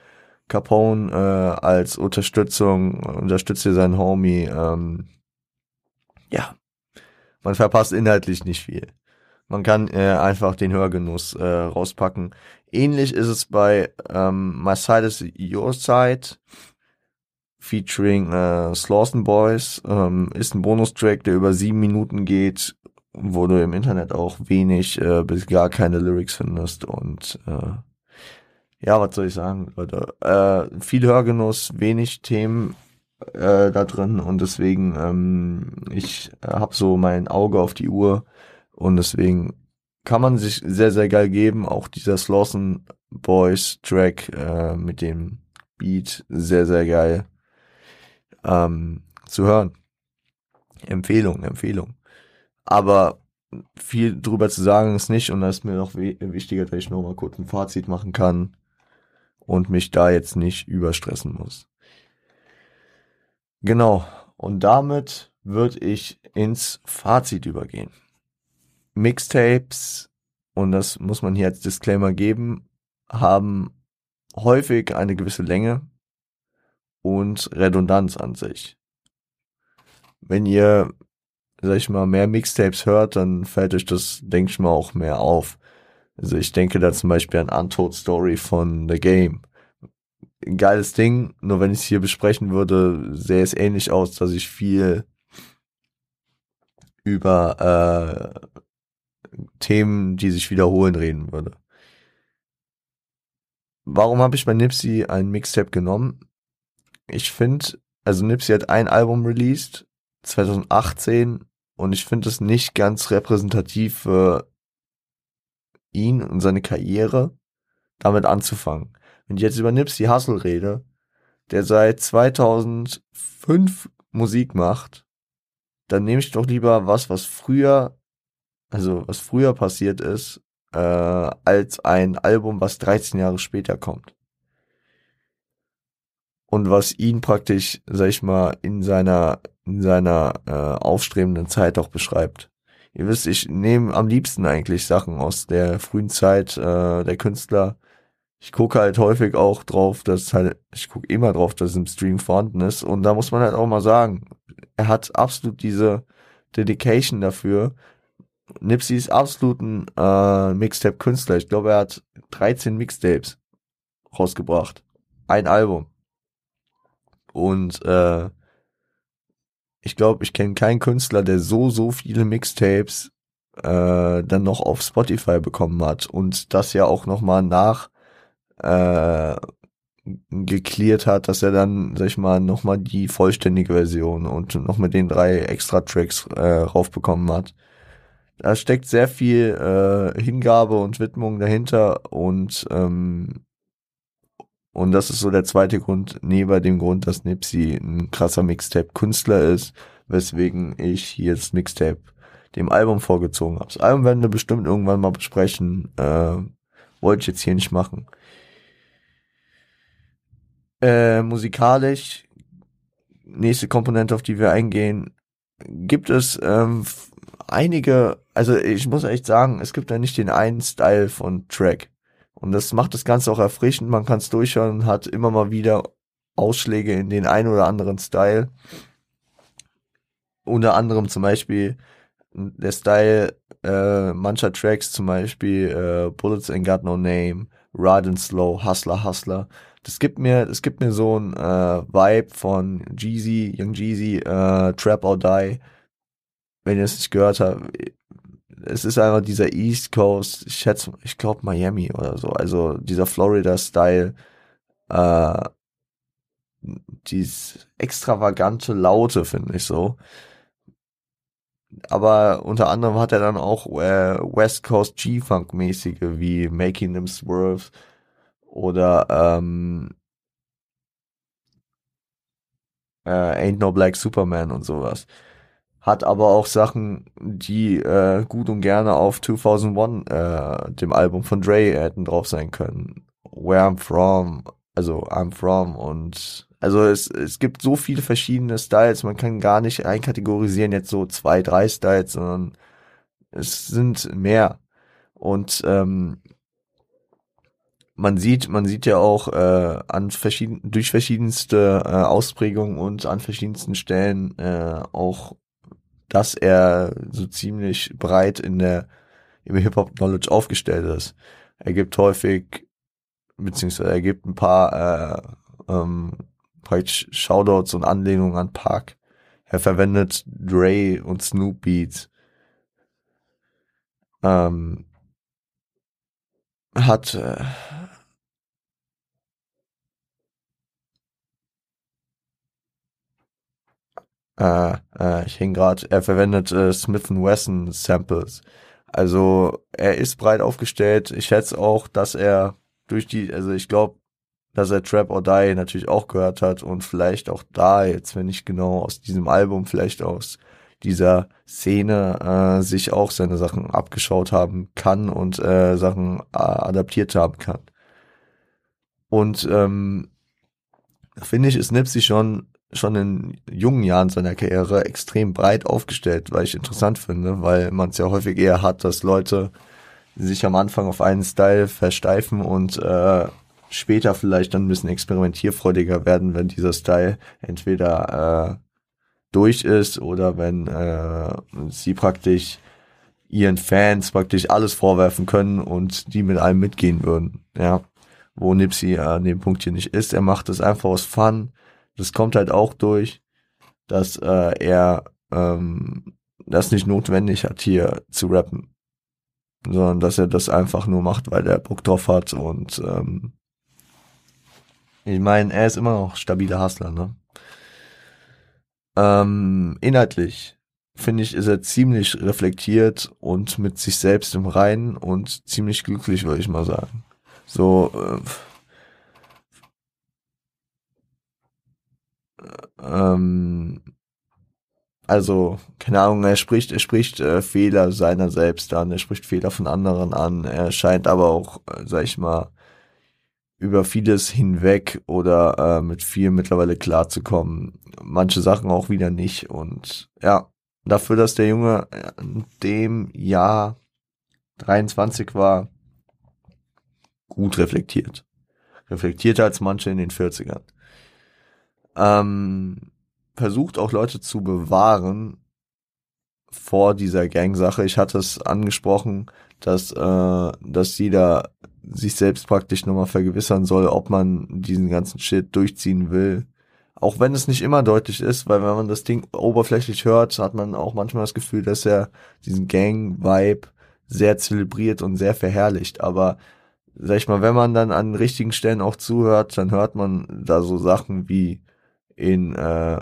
Capone äh, als Unterstützung, unterstützt hier seinen Homie, ähm, ja, man verpasst inhaltlich nicht viel. Man kann äh, einfach den Hörgenuss äh, rauspacken. Ähnlich ist es bei ähm, My Side is Your Side featuring äh, Slawson Boys. Ähm, ist ein Bonustrack, der über sieben Minuten geht, wo du im Internet auch wenig äh, bis gar keine Lyrics findest. Und äh, ja, was soll ich sagen, Leute? Äh, viel Hörgenuss, wenig Themen äh, da drin und deswegen ähm, ich äh, habe so mein Auge auf die Uhr und deswegen kann man sich sehr sehr geil geben auch dieser Slawson Boys Track äh, mit dem Beat sehr sehr geil ähm, zu hören Empfehlung Empfehlung aber viel drüber zu sagen ist nicht und da ist mir noch wichtiger dass ich noch mal kurz ein Fazit machen kann und mich da jetzt nicht überstressen muss Genau. Und damit würde ich ins Fazit übergehen. Mixtapes, und das muss man hier als Disclaimer geben, haben häufig eine gewisse Länge und Redundanz an sich. Wenn ihr, sag ich mal, mehr Mixtapes hört, dann fällt euch das, denke ich mal, auch mehr auf. Also ich denke da zum Beispiel an Untold Story von The Game ein geiles Ding. Nur wenn ich es hier besprechen würde, sähe es ähnlich aus, dass ich viel über äh, Themen, die sich wiederholen, reden würde. Warum habe ich bei Nipsey ein Mixtape genommen? Ich finde, also Nipsey hat ein Album released, 2018, und ich finde es nicht ganz repräsentativ für ihn und seine Karriere, damit anzufangen. Wenn ich jetzt über Nipsey Hussle rede, der seit 2005 Musik macht, dann nehme ich doch lieber was, was früher, also was früher passiert ist, äh, als ein Album, was 13 Jahre später kommt. Und was ihn praktisch, sag ich mal, in seiner, in seiner äh, aufstrebenden Zeit auch beschreibt. Ihr wisst, ich nehme am liebsten eigentlich Sachen aus der frühen Zeit äh, der Künstler, ich gucke halt häufig auch drauf, dass halt, ich gucke immer drauf, dass es im Stream vorhanden ist. Und da muss man halt auch mal sagen, er hat absolut diese Dedication dafür. Nipsey ist absolut ein äh, Mixtape-Künstler. Ich glaube, er hat 13 Mixtapes rausgebracht. Ein Album. Und äh, ich glaube, ich kenne keinen Künstler, der so, so viele Mixtapes äh, dann noch auf Spotify bekommen hat. Und das ja auch nochmal nach äh, geklärt hat, dass er dann, sag ich mal, nochmal die vollständige Version und noch mit den drei extra Tracks äh, raufbekommen hat. Da steckt sehr viel äh, Hingabe und Widmung dahinter und ähm, und das ist so der zweite Grund, neben dem Grund, dass Nipsey ein krasser Mixtape-Künstler ist, weswegen ich hier das Mixtape dem Album vorgezogen habe. Das Album werden wir bestimmt irgendwann mal besprechen. Äh, wollte ich jetzt hier nicht machen. Äh, musikalisch, nächste Komponente, auf die wir eingehen, gibt es ähm, einige, also ich muss echt sagen, es gibt da nicht den einen Style von Track. Und das macht das Ganze auch erfrischend, man kann es durchhören, hat immer mal wieder Ausschläge in den ein oder anderen Style. Unter anderem zum Beispiel der Style äh, mancher Tracks, zum Beispiel äh, Bullets Ain't Got No Name, Ride and Slow, Hustler, Hustler. Das gibt mir, das gibt mir so ein äh, Vibe von Jeezy, Young Jeezy, äh, Trap or Die. Wenn ihr es nicht gehört habt, es ist einfach dieser East Coast, ich schätze, ich glaube Miami oder so, also dieser Florida-Style, äh, dieses extravagante Laute, finde ich so. Aber unter anderem hat er dann auch äh, West Coast G-Funk-mäßige wie Making Them Swerve oder ähm, äh, Ain't No Black Superman und sowas. Hat aber auch Sachen, die äh, gut und gerne auf 2001, äh, dem Album von Dre, hätten drauf sein können. Where I'm From, also I'm From und also es, es gibt so viele verschiedene Styles, man kann gar nicht einkategorisieren jetzt so zwei, drei Styles, sondern es sind mehr. Und ähm, man sieht, man sieht ja auch äh, an verschieden, durch verschiedenste äh, Ausprägungen und an verschiedensten Stellen äh, auch, dass er so ziemlich breit in der im Hip-Hop-Knowledge aufgestellt ist. Er gibt häufig, beziehungsweise er gibt ein paar äh, ähm, praktisch Shoutouts und Anlehnungen an Park. Er verwendet Dre und Snoop Beats. Ähm, hat äh, äh, äh, ich hänge gerade, er verwendet äh, Smith Wesson Samples. Also er ist breit aufgestellt. Ich schätze auch, dass er durch die, also ich glaube, dass er Trap or Die natürlich auch gehört hat und vielleicht auch da jetzt, wenn nicht genau aus diesem Album, vielleicht aus dieser Szene äh, sich auch seine Sachen abgeschaut haben kann und äh, Sachen äh, adaptiert haben kann. Und ähm, finde ich, ist Nipsey schon schon in jungen Jahren seiner Karriere extrem breit aufgestellt, weil ich interessant finde, weil man es ja häufig eher hat, dass Leute sich am Anfang auf einen Style versteifen und äh, später vielleicht dann ein bisschen experimentierfreudiger werden, wenn dieser Style entweder äh, durch ist oder wenn äh, sie praktisch ihren Fans praktisch alles vorwerfen können und die mit allem mitgehen würden. Ja, wo Nipsey an dem Punkt hier nicht ist. Er macht es einfach aus Fun. Das kommt halt auch durch, dass äh, er ähm, das nicht notwendig hat, hier zu rappen, sondern dass er das einfach nur macht, weil er Bock drauf hat und ähm, ich meine, er ist immer noch stabiler Hustler, ne? Ähm, inhaltlich finde ich, ist er ziemlich reflektiert und mit sich selbst im Reinen und ziemlich glücklich, würde ich mal sagen. So, äh, ähm, also, keine Ahnung, er spricht, er spricht äh, Fehler seiner selbst an, er spricht Fehler von anderen an, er scheint aber auch, äh, sag ich mal, über vieles hinweg oder äh, mit viel mittlerweile klarzukommen. Manche Sachen auch wieder nicht. Und ja, dafür, dass der Junge in dem Jahr 23 war, gut reflektiert. Reflektierter als manche in den 40ern. Ähm, versucht auch Leute zu bewahren vor dieser Gang-Sache. Ich hatte es angesprochen, dass, äh, dass jeder sich selbst praktisch nochmal vergewissern soll, ob man diesen ganzen Shit durchziehen will. Auch wenn es nicht immer deutlich ist, weil wenn man das Ding oberflächlich hört, hat man auch manchmal das Gefühl, dass er diesen Gang-Vibe sehr zelebriert und sehr verherrlicht. Aber sag ich mal, wenn man dann an richtigen Stellen auch zuhört, dann hört man da so Sachen wie in äh,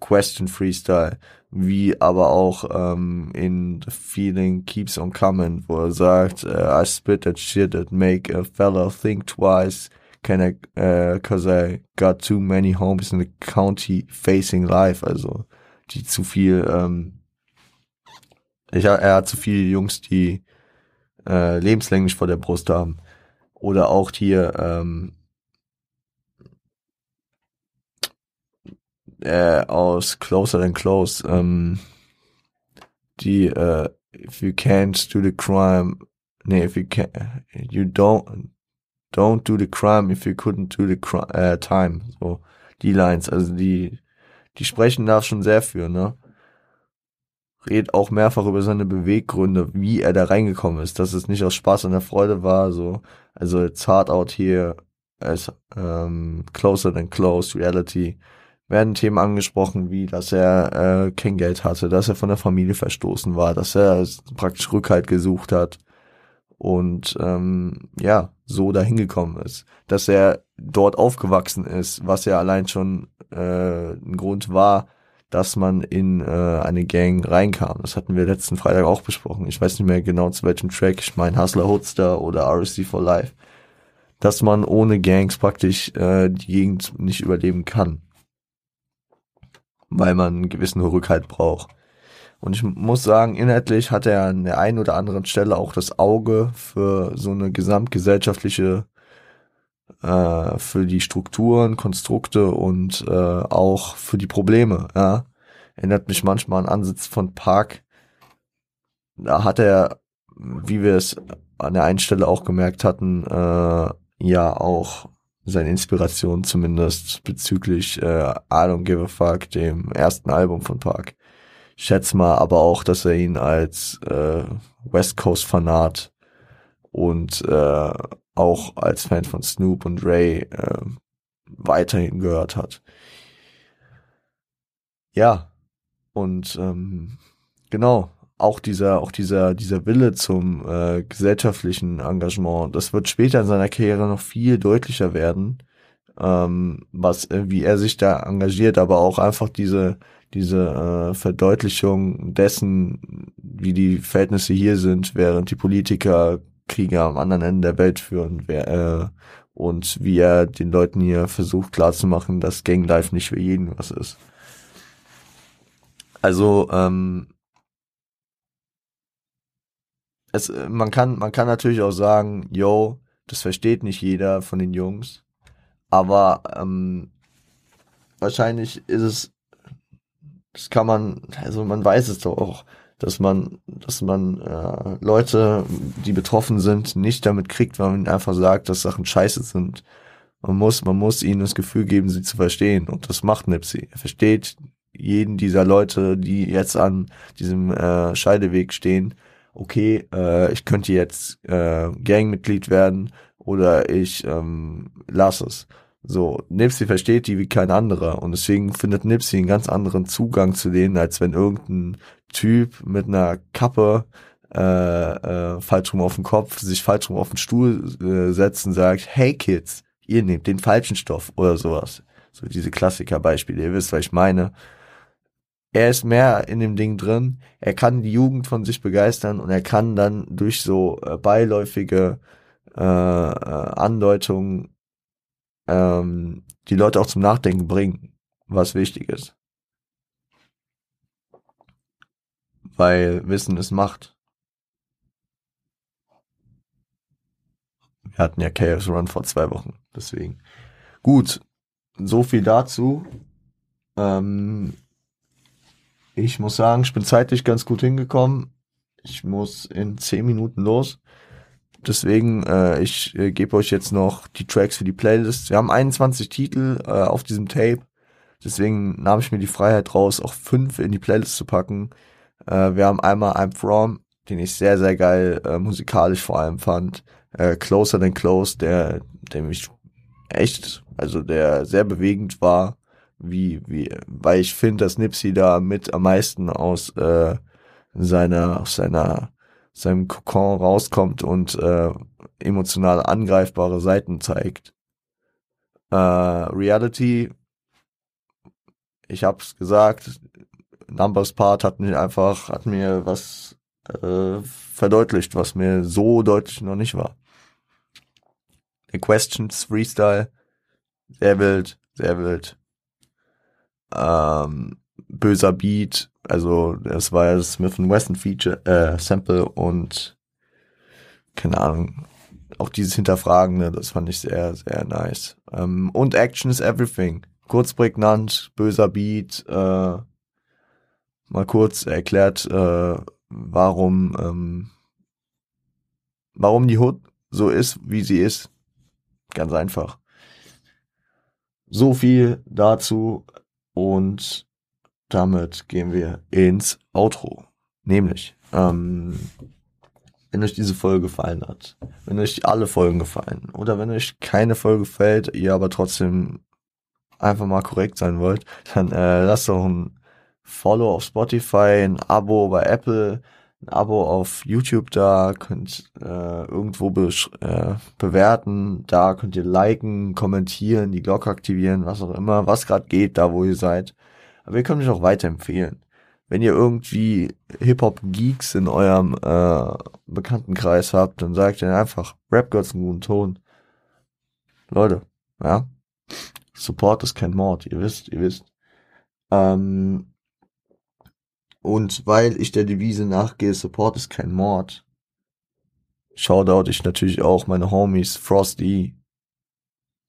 Question Freestyle, wie aber auch ähm, in The Feeling Keeps on Coming, wo er sagt, uh, I spit that shit that make a fella think twice, can I, uh, cause I got too many homies in the county facing life, also die zu viel, ähm, ich, er hat zu viele Jungs, die äh, lebenslänglich vor der Brust haben. Oder auch hier, ähm, äh, aus Closer Than Close, ähm, die äh, If you can't do the crime, nee, if you can, you don't, don't do the crime if you couldn't do the crime, äh, time. So, die Lines, also die, die sprechen da schon sehr für, ne? Red auch mehrfach über seine Beweggründe, wie er da reingekommen ist, dass es nicht aus Spaß und der Freude war, so, also it's hard out here, as ähm, closer than close, reality, werden Themen angesprochen, wie dass er äh, kein Geld hatte, dass er von der Familie verstoßen war, dass er praktisch Rückhalt gesucht hat und ähm, ja, so dahin gekommen ist. Dass er dort aufgewachsen ist, was ja allein schon äh, ein Grund war, dass man in äh, eine Gang reinkam. Das hatten wir letzten Freitag auch besprochen. Ich weiß nicht mehr genau zu welchem Track, ich meine Hustler Hoodster oder RSC for Life. Dass man ohne Gangs praktisch äh, die Gegend nicht überleben kann. Weil man einen gewissen Rückhalt braucht. Und ich muss sagen, inhaltlich hat er an der einen oder anderen Stelle auch das Auge für so eine gesamtgesellschaftliche äh, für die Strukturen, Konstrukte und äh, auch für die Probleme. Ja. Erinnert mich manchmal an Ansitz von Park. Da hat er, wie wir es an der einen Stelle auch gemerkt hatten, äh, ja auch seine Inspiration zumindest bezüglich äh, I Don't Give a Fuck, dem ersten Album von Park. Ich schätze mal aber auch, dass er ihn als äh, West Coast Fanat und äh, auch als Fan von Snoop und Ray äh, weiterhin gehört hat. Ja, und ähm, genau, auch dieser, auch dieser, dieser Wille zum äh, gesellschaftlichen Engagement, das wird später in seiner Karriere noch viel deutlicher werden, ähm, was, äh, wie er sich da engagiert, aber auch einfach diese, diese äh, Verdeutlichung dessen, wie die Verhältnisse hier sind, während die Politiker Kriege am anderen Ende der Welt führen wer, äh, und wie er den Leuten hier versucht klarzumachen, dass Ganglife nicht für jeden was ist. Also ähm, es, man kann man kann natürlich auch sagen, yo, das versteht nicht jeder von den Jungs, aber ähm, wahrscheinlich ist es, das kann man, also man weiß es doch auch dass man, dass man äh, Leute, die betroffen sind, nicht damit kriegt, weil man einfach sagt, dass Sachen scheiße sind. Man muss, man muss ihnen das Gefühl geben, sie zu verstehen. Und das macht Nipsey. Er versteht jeden dieser Leute, die jetzt an diesem äh, Scheideweg stehen. Okay, äh, ich könnte jetzt äh, Gangmitglied werden oder ich ähm, lasse es. So, Nipsey versteht die wie kein anderer und deswegen findet Nipsey einen ganz anderen Zugang zu denen, als wenn irgendein Typ mit einer Kappe äh, äh, falsch rum auf den Kopf, sich falsch rum auf den Stuhl äh, setzt und sagt, hey Kids, ihr nehmt den falschen Stoff oder sowas. So diese Klassikerbeispiele, ihr wisst, was ich meine. Er ist mehr in dem Ding drin, er kann die Jugend von sich begeistern und er kann dann durch so äh, beiläufige äh, äh, Andeutungen ähm, die Leute auch zum Nachdenken bringen, was wichtig ist. weil Wissen ist Macht. Wir hatten ja Chaos Run vor zwei Wochen, deswegen. Gut, so viel dazu. Ähm, ich muss sagen, ich bin zeitlich ganz gut hingekommen. Ich muss in zehn Minuten los. Deswegen, äh, ich äh, gebe euch jetzt noch die Tracks für die Playlist. Wir haben 21 Titel äh, auf diesem Tape. Deswegen nahm ich mir die Freiheit raus, auch fünf in die Playlist zu packen. Äh, wir haben einmal I'm From, den ich sehr, sehr geil äh, musikalisch vor allem fand. Äh, Closer Than Close, der, der mich echt, also der sehr bewegend war, wie, wie, weil ich finde, dass Nipsey da mit am meisten aus äh, seiner, aus seiner, seinem Kokon rauskommt und äh, emotional angreifbare Seiten zeigt. Äh, Reality, ich hab's gesagt, Numbers Part hat mir einfach, hat mir was äh, verdeutlicht, was mir so deutlich noch nicht war. The Questions Freestyle, sehr wild, sehr wild. Ähm, böser Beat, also das war ja das Smith Wesson Feature, äh, Sample und keine Ahnung, auch dieses Hinterfragende, das fand ich sehr, sehr nice. Ähm, und Action is Everything. Kurz prägnant, böser Beat, äh, mal kurz erklärt, äh, warum ähm, warum die Hood so ist, wie sie ist. Ganz einfach. So viel dazu und damit gehen wir ins Outro. Nämlich, ähm, wenn euch diese Folge gefallen hat, wenn euch alle Folgen gefallen oder wenn euch keine Folge gefällt, ihr aber trotzdem einfach mal korrekt sein wollt, dann äh, lasst doch ein Follow auf Spotify, ein Abo bei Apple, ein Abo auf YouTube da, könnt äh, irgendwo be äh, bewerten, da könnt ihr liken, kommentieren, die Glocke aktivieren, was auch immer, was gerade geht, da wo ihr seid. Aber ihr könnt mich auch weiterempfehlen. Wenn ihr irgendwie Hip-Hop-Geeks in eurem äh, Bekanntenkreis habt, dann sagt ihr einfach, Rap Gods einen guten Ton. Leute, ja. Support ist kein Mord, ihr wisst, ihr wisst. Ähm, und weil ich der Devise nachgehe, Support ist kein Mord, shoutout ich natürlich auch meine Homies Frosty,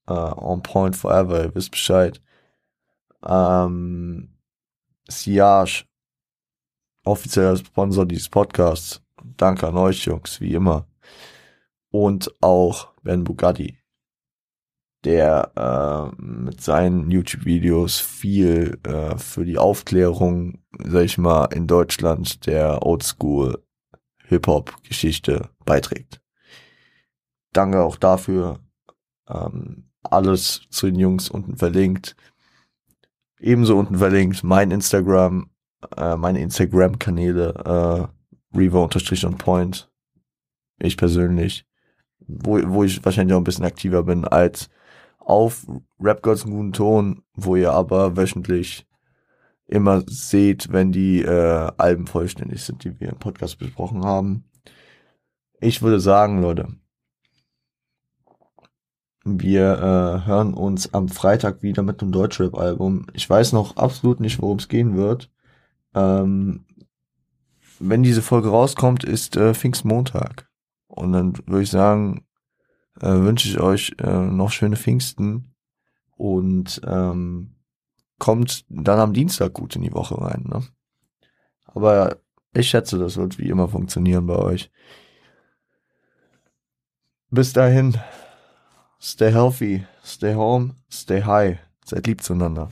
uh, On Point Forever, ihr wisst Bescheid. Ähm, Siage, offizieller Sponsor dieses Podcasts. Danke an euch, Jungs, wie immer. Und auch Ben Bugatti der äh, mit seinen YouTube-Videos viel äh, für die Aufklärung, sag ich mal, in Deutschland der Oldschool Hip-Hop-Geschichte beiträgt. Danke auch dafür. Ähm, alles zu den Jungs unten verlinkt. Ebenso unten verlinkt mein Instagram, äh, meine Instagram-Kanäle, äh, Reaver-on Point. Ich persönlich. Wo, wo ich wahrscheinlich auch ein bisschen aktiver bin als auf Rap einen guten Ton, wo ihr aber wöchentlich immer seht, wenn die äh, Alben vollständig sind, die wir im Podcast besprochen haben. Ich würde sagen, Leute, wir äh, hören uns am Freitag wieder mit einem Deutschrap-Album. Ich weiß noch absolut nicht, worum es gehen wird. Ähm, wenn diese Folge rauskommt, ist äh, Pfingstmontag. Und dann würde ich sagen, äh, wünsche ich euch äh, noch schöne Pfingsten und ähm, kommt dann am Dienstag gut in die Woche rein. Ne? Aber ich schätze, das wird wie immer funktionieren bei euch. Bis dahin, stay healthy, stay home, stay high. Seid lieb zueinander.